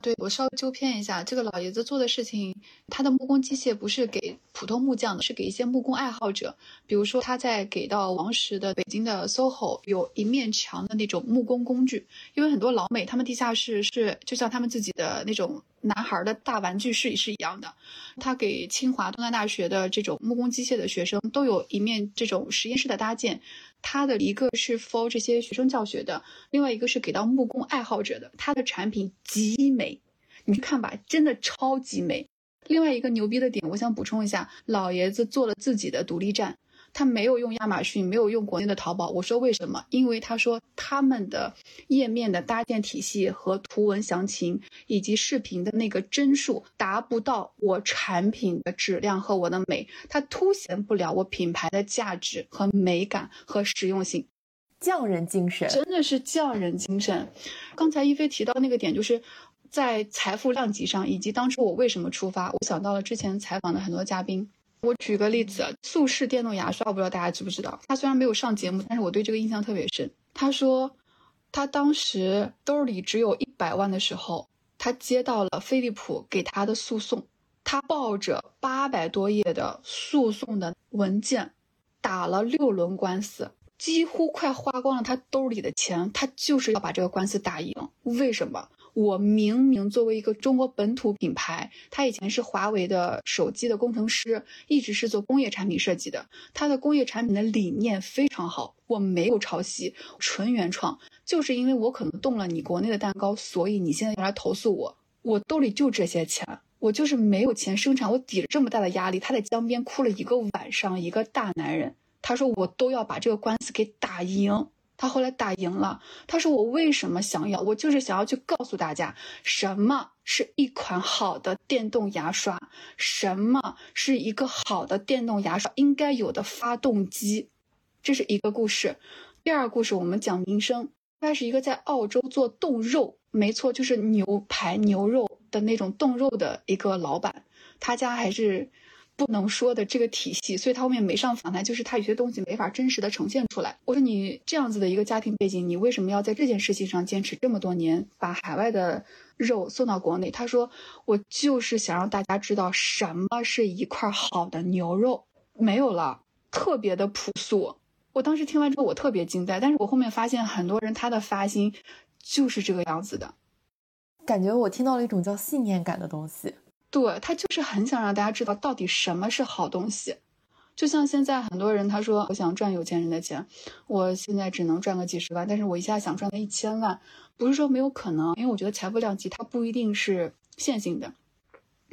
[SPEAKER 1] 对我稍微纠偏一下，这个老爷子做的事情，他的木工机械不是给普通木匠的，是给一些木工爱好者。比如说，他在给到王石的北京的 SOHO 有一面墙的那种木工工具，因为很多老美他们地下室是就像他们自己的那种男孩的大玩具室是一样的。他给清华东南大学的这种木工机械的学生都有一面这种实验室的搭建。它的一个是 for 这些学生教学的，另外一个是给到木工爱好者的。它的产品极美，你去看吧，真的超级美。另外一个牛逼的点，我想补充一下，老爷子做了自己的独立站。他没有用亚马逊，没有用国内的淘宝。我说为什么？因为他说他们的页面的搭建体系和图文详情以及视频的那个帧数达不到我产品的质量和我的美，它凸显不了我品牌的价值和美感和实用性。
[SPEAKER 3] 匠人精神
[SPEAKER 1] 真的是匠人精神。刚才一菲提到那个点，就是在财富量级上，以及当初我为什么出发，我想到了之前采访的很多嘉宾。我举个例子，速氏电动牙刷，我不知道大家知不知道。他虽然没有上节目，但是我对这个印象特别深。他说，他当时兜里只有一百万的时候，他接到了飞利浦给他的诉讼，他抱着八百多页的诉讼的文件，打了六轮官司，几乎快花光了他兜里的钱，他就是要把这个官司打赢。为什么？我明明作为一个中国本土品牌，他以前是华为的手机的工程师，一直是做工业产品设计的，他的工业产品的理念非常好，我没有抄袭，纯原创。就是因为我可能动了你国内的蛋糕，所以你现在要来投诉我。我兜里就这些钱，我就是没有钱生产，我抵着这么大的压力。他在江边哭了一个晚上，一个大男人，他说我都要把这个官司给打赢。他后来打赢了。他说我为什么想要？我就是想要去告诉大家，什么是一款好的电动牙刷，什么是一个好的电动牙刷应该有的发动机。这是一个故事。第二个故事，我们讲民生。他是一个在澳洲做冻肉，没错，就是牛排、牛肉的那种冻肉的一个老板。他家还是不能说的这个体系，所以他后面没上访谈，就是他有些东西没法真实的呈现出来。我说你这样子的一个家庭背景，你为什么要在这件事情上坚持这么多年，把海外的肉送到国内？他说我就是想让大家知道什么是一块好的牛肉，没有了，特别的朴素。我当时听完之后，我特别惊呆。但是我后面发现，很多人他的发心就是这个样子的，
[SPEAKER 3] 感觉我听到了一种叫信念感的东西。
[SPEAKER 1] 对他就是很想让大家知道到底什么是好东西。就像现在很多人他说我想赚有钱人的钱，我现在只能赚个几十万，但是我一下想赚个一千万，不是说没有可能，因为我觉得财富量级它不一定是线性的。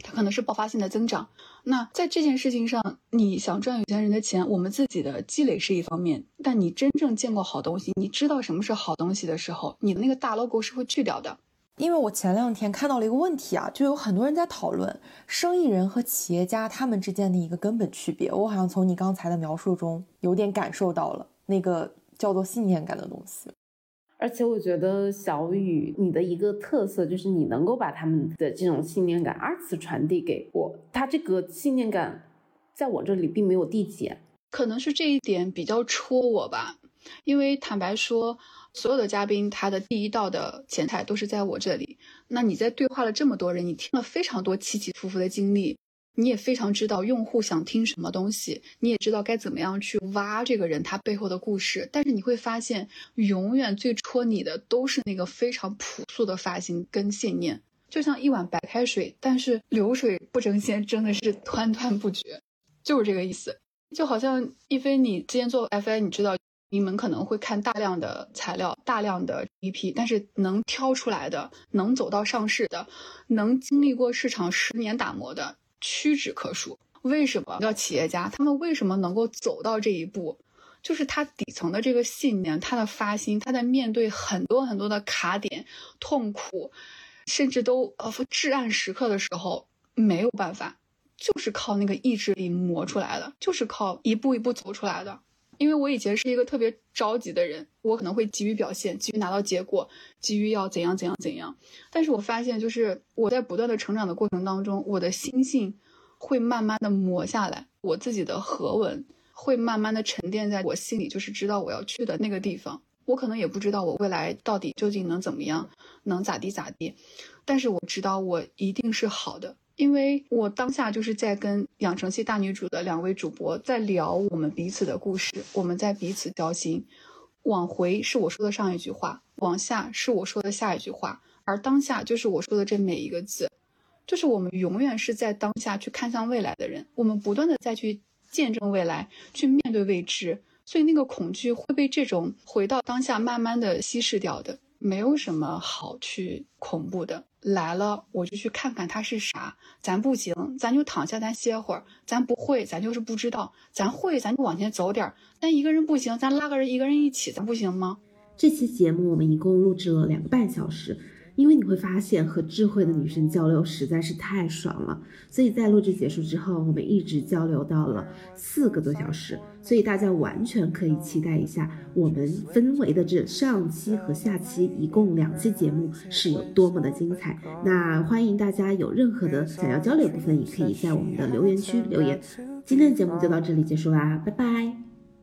[SPEAKER 1] 它可能是爆发性的增长。那在这件事情上，你想赚有钱人的钱，我们自己的积累是一方面，但你真正见过好东西，你知道什么是好东西的时候，你的那个大 logo 是会去掉的。
[SPEAKER 3] 因为我前两天看到了一个问题啊，就有很多人在讨论生意人和企业家他们之间的一个根本区别。我好像从你刚才的描述中有点感受到了那个叫做信念感的东西。
[SPEAKER 2] 而且我觉得小雨，你的一个特色就是你能够把他们的这种信念感二次传递给我，他这个信念感在我这里并没有递减，
[SPEAKER 1] 可能是这一点比较戳我吧。因为坦白说，所有的嘉宾他的第一道的前台都是在我这里，那你在对话了这么多人，你听了非常多起起伏伏的经历。你也非常知道用户想听什么东西，你也知道该怎么样去挖这个人他背后的故事。但是你会发现，永远最戳你的都是那个非常朴素的发型跟信念，就像一碗白开水，但是流水不争先，真的是湍湍不绝，就是这个意思。就好像一飞，你之前做 FI，你知道你们可能会看大量的材料，大量的一批，但是能挑出来的，能走到上市的，能经历过市场十年打磨的。屈指可数。为什么叫企业家？他们为什么能够走到这一步？就是他底层的这个信念，他的发心，他在面对很多很多的卡点、痛苦，甚至都呃至暗时刻的时候，没有办法，就是靠那个意志力磨出来的，就是靠一步一步走出来的。因为我以前是一个特别着急的人，我可能会急于表现，急于拿到结果，急于要怎样怎样怎样。但是我发现，就是我在不断的成长的过程当中，我的心性会慢慢的磨下来，我自己的和稳会慢慢的沉淀在我心里，就是知道我要去的那个地方。我可能也不知道我未来到底究竟能怎么样，能咋地咋地，但是我知道我一定是好的。因为我当下就是在跟养成系大女主的两位主播在聊我们彼此的故事，我们在彼此交心。往回是我说的上一句话，往下是我说的下一句话，而当下就是我说的这每一个字，就是我们永远是在当下去看向未来的人，我们不断的再去见证未来，去面对未知，所以那个恐惧会被这种回到当下慢慢的稀释掉的。没有什么好去恐怖的，来了我就去看看它是啥。咱不行，咱就躺下，咱歇会儿。咱不会，咱就是不知道。咱会，咱就往前走点儿。但一个人不行，咱拉个人，一个人一起，咱不行吗？
[SPEAKER 2] 这期节目我们一共录制了两个半小时。因为你会发现和智慧的女生交流实在是太爽了，所以在录制结束之后，我们一直交流到了四个多小时，所以大家完全可以期待一下我们分为的这上期和下期一共两期节目是有多么的精彩。那欢迎大家有任何的想要交流部分，也可以在我们的留言区留言。今天的节目就到这里结束啦，拜拜。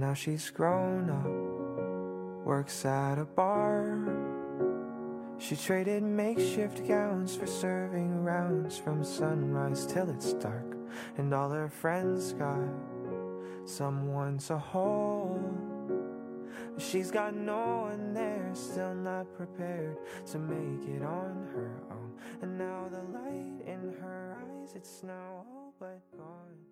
[SPEAKER 4] Now she's grown up, works at a bar. She traded makeshift gowns for serving rounds from sunrise till it's dark. And all her friends got someone to hold. She's got no one there, still not prepared to make it on her own. And now the light in her eyes, it's now all but gone.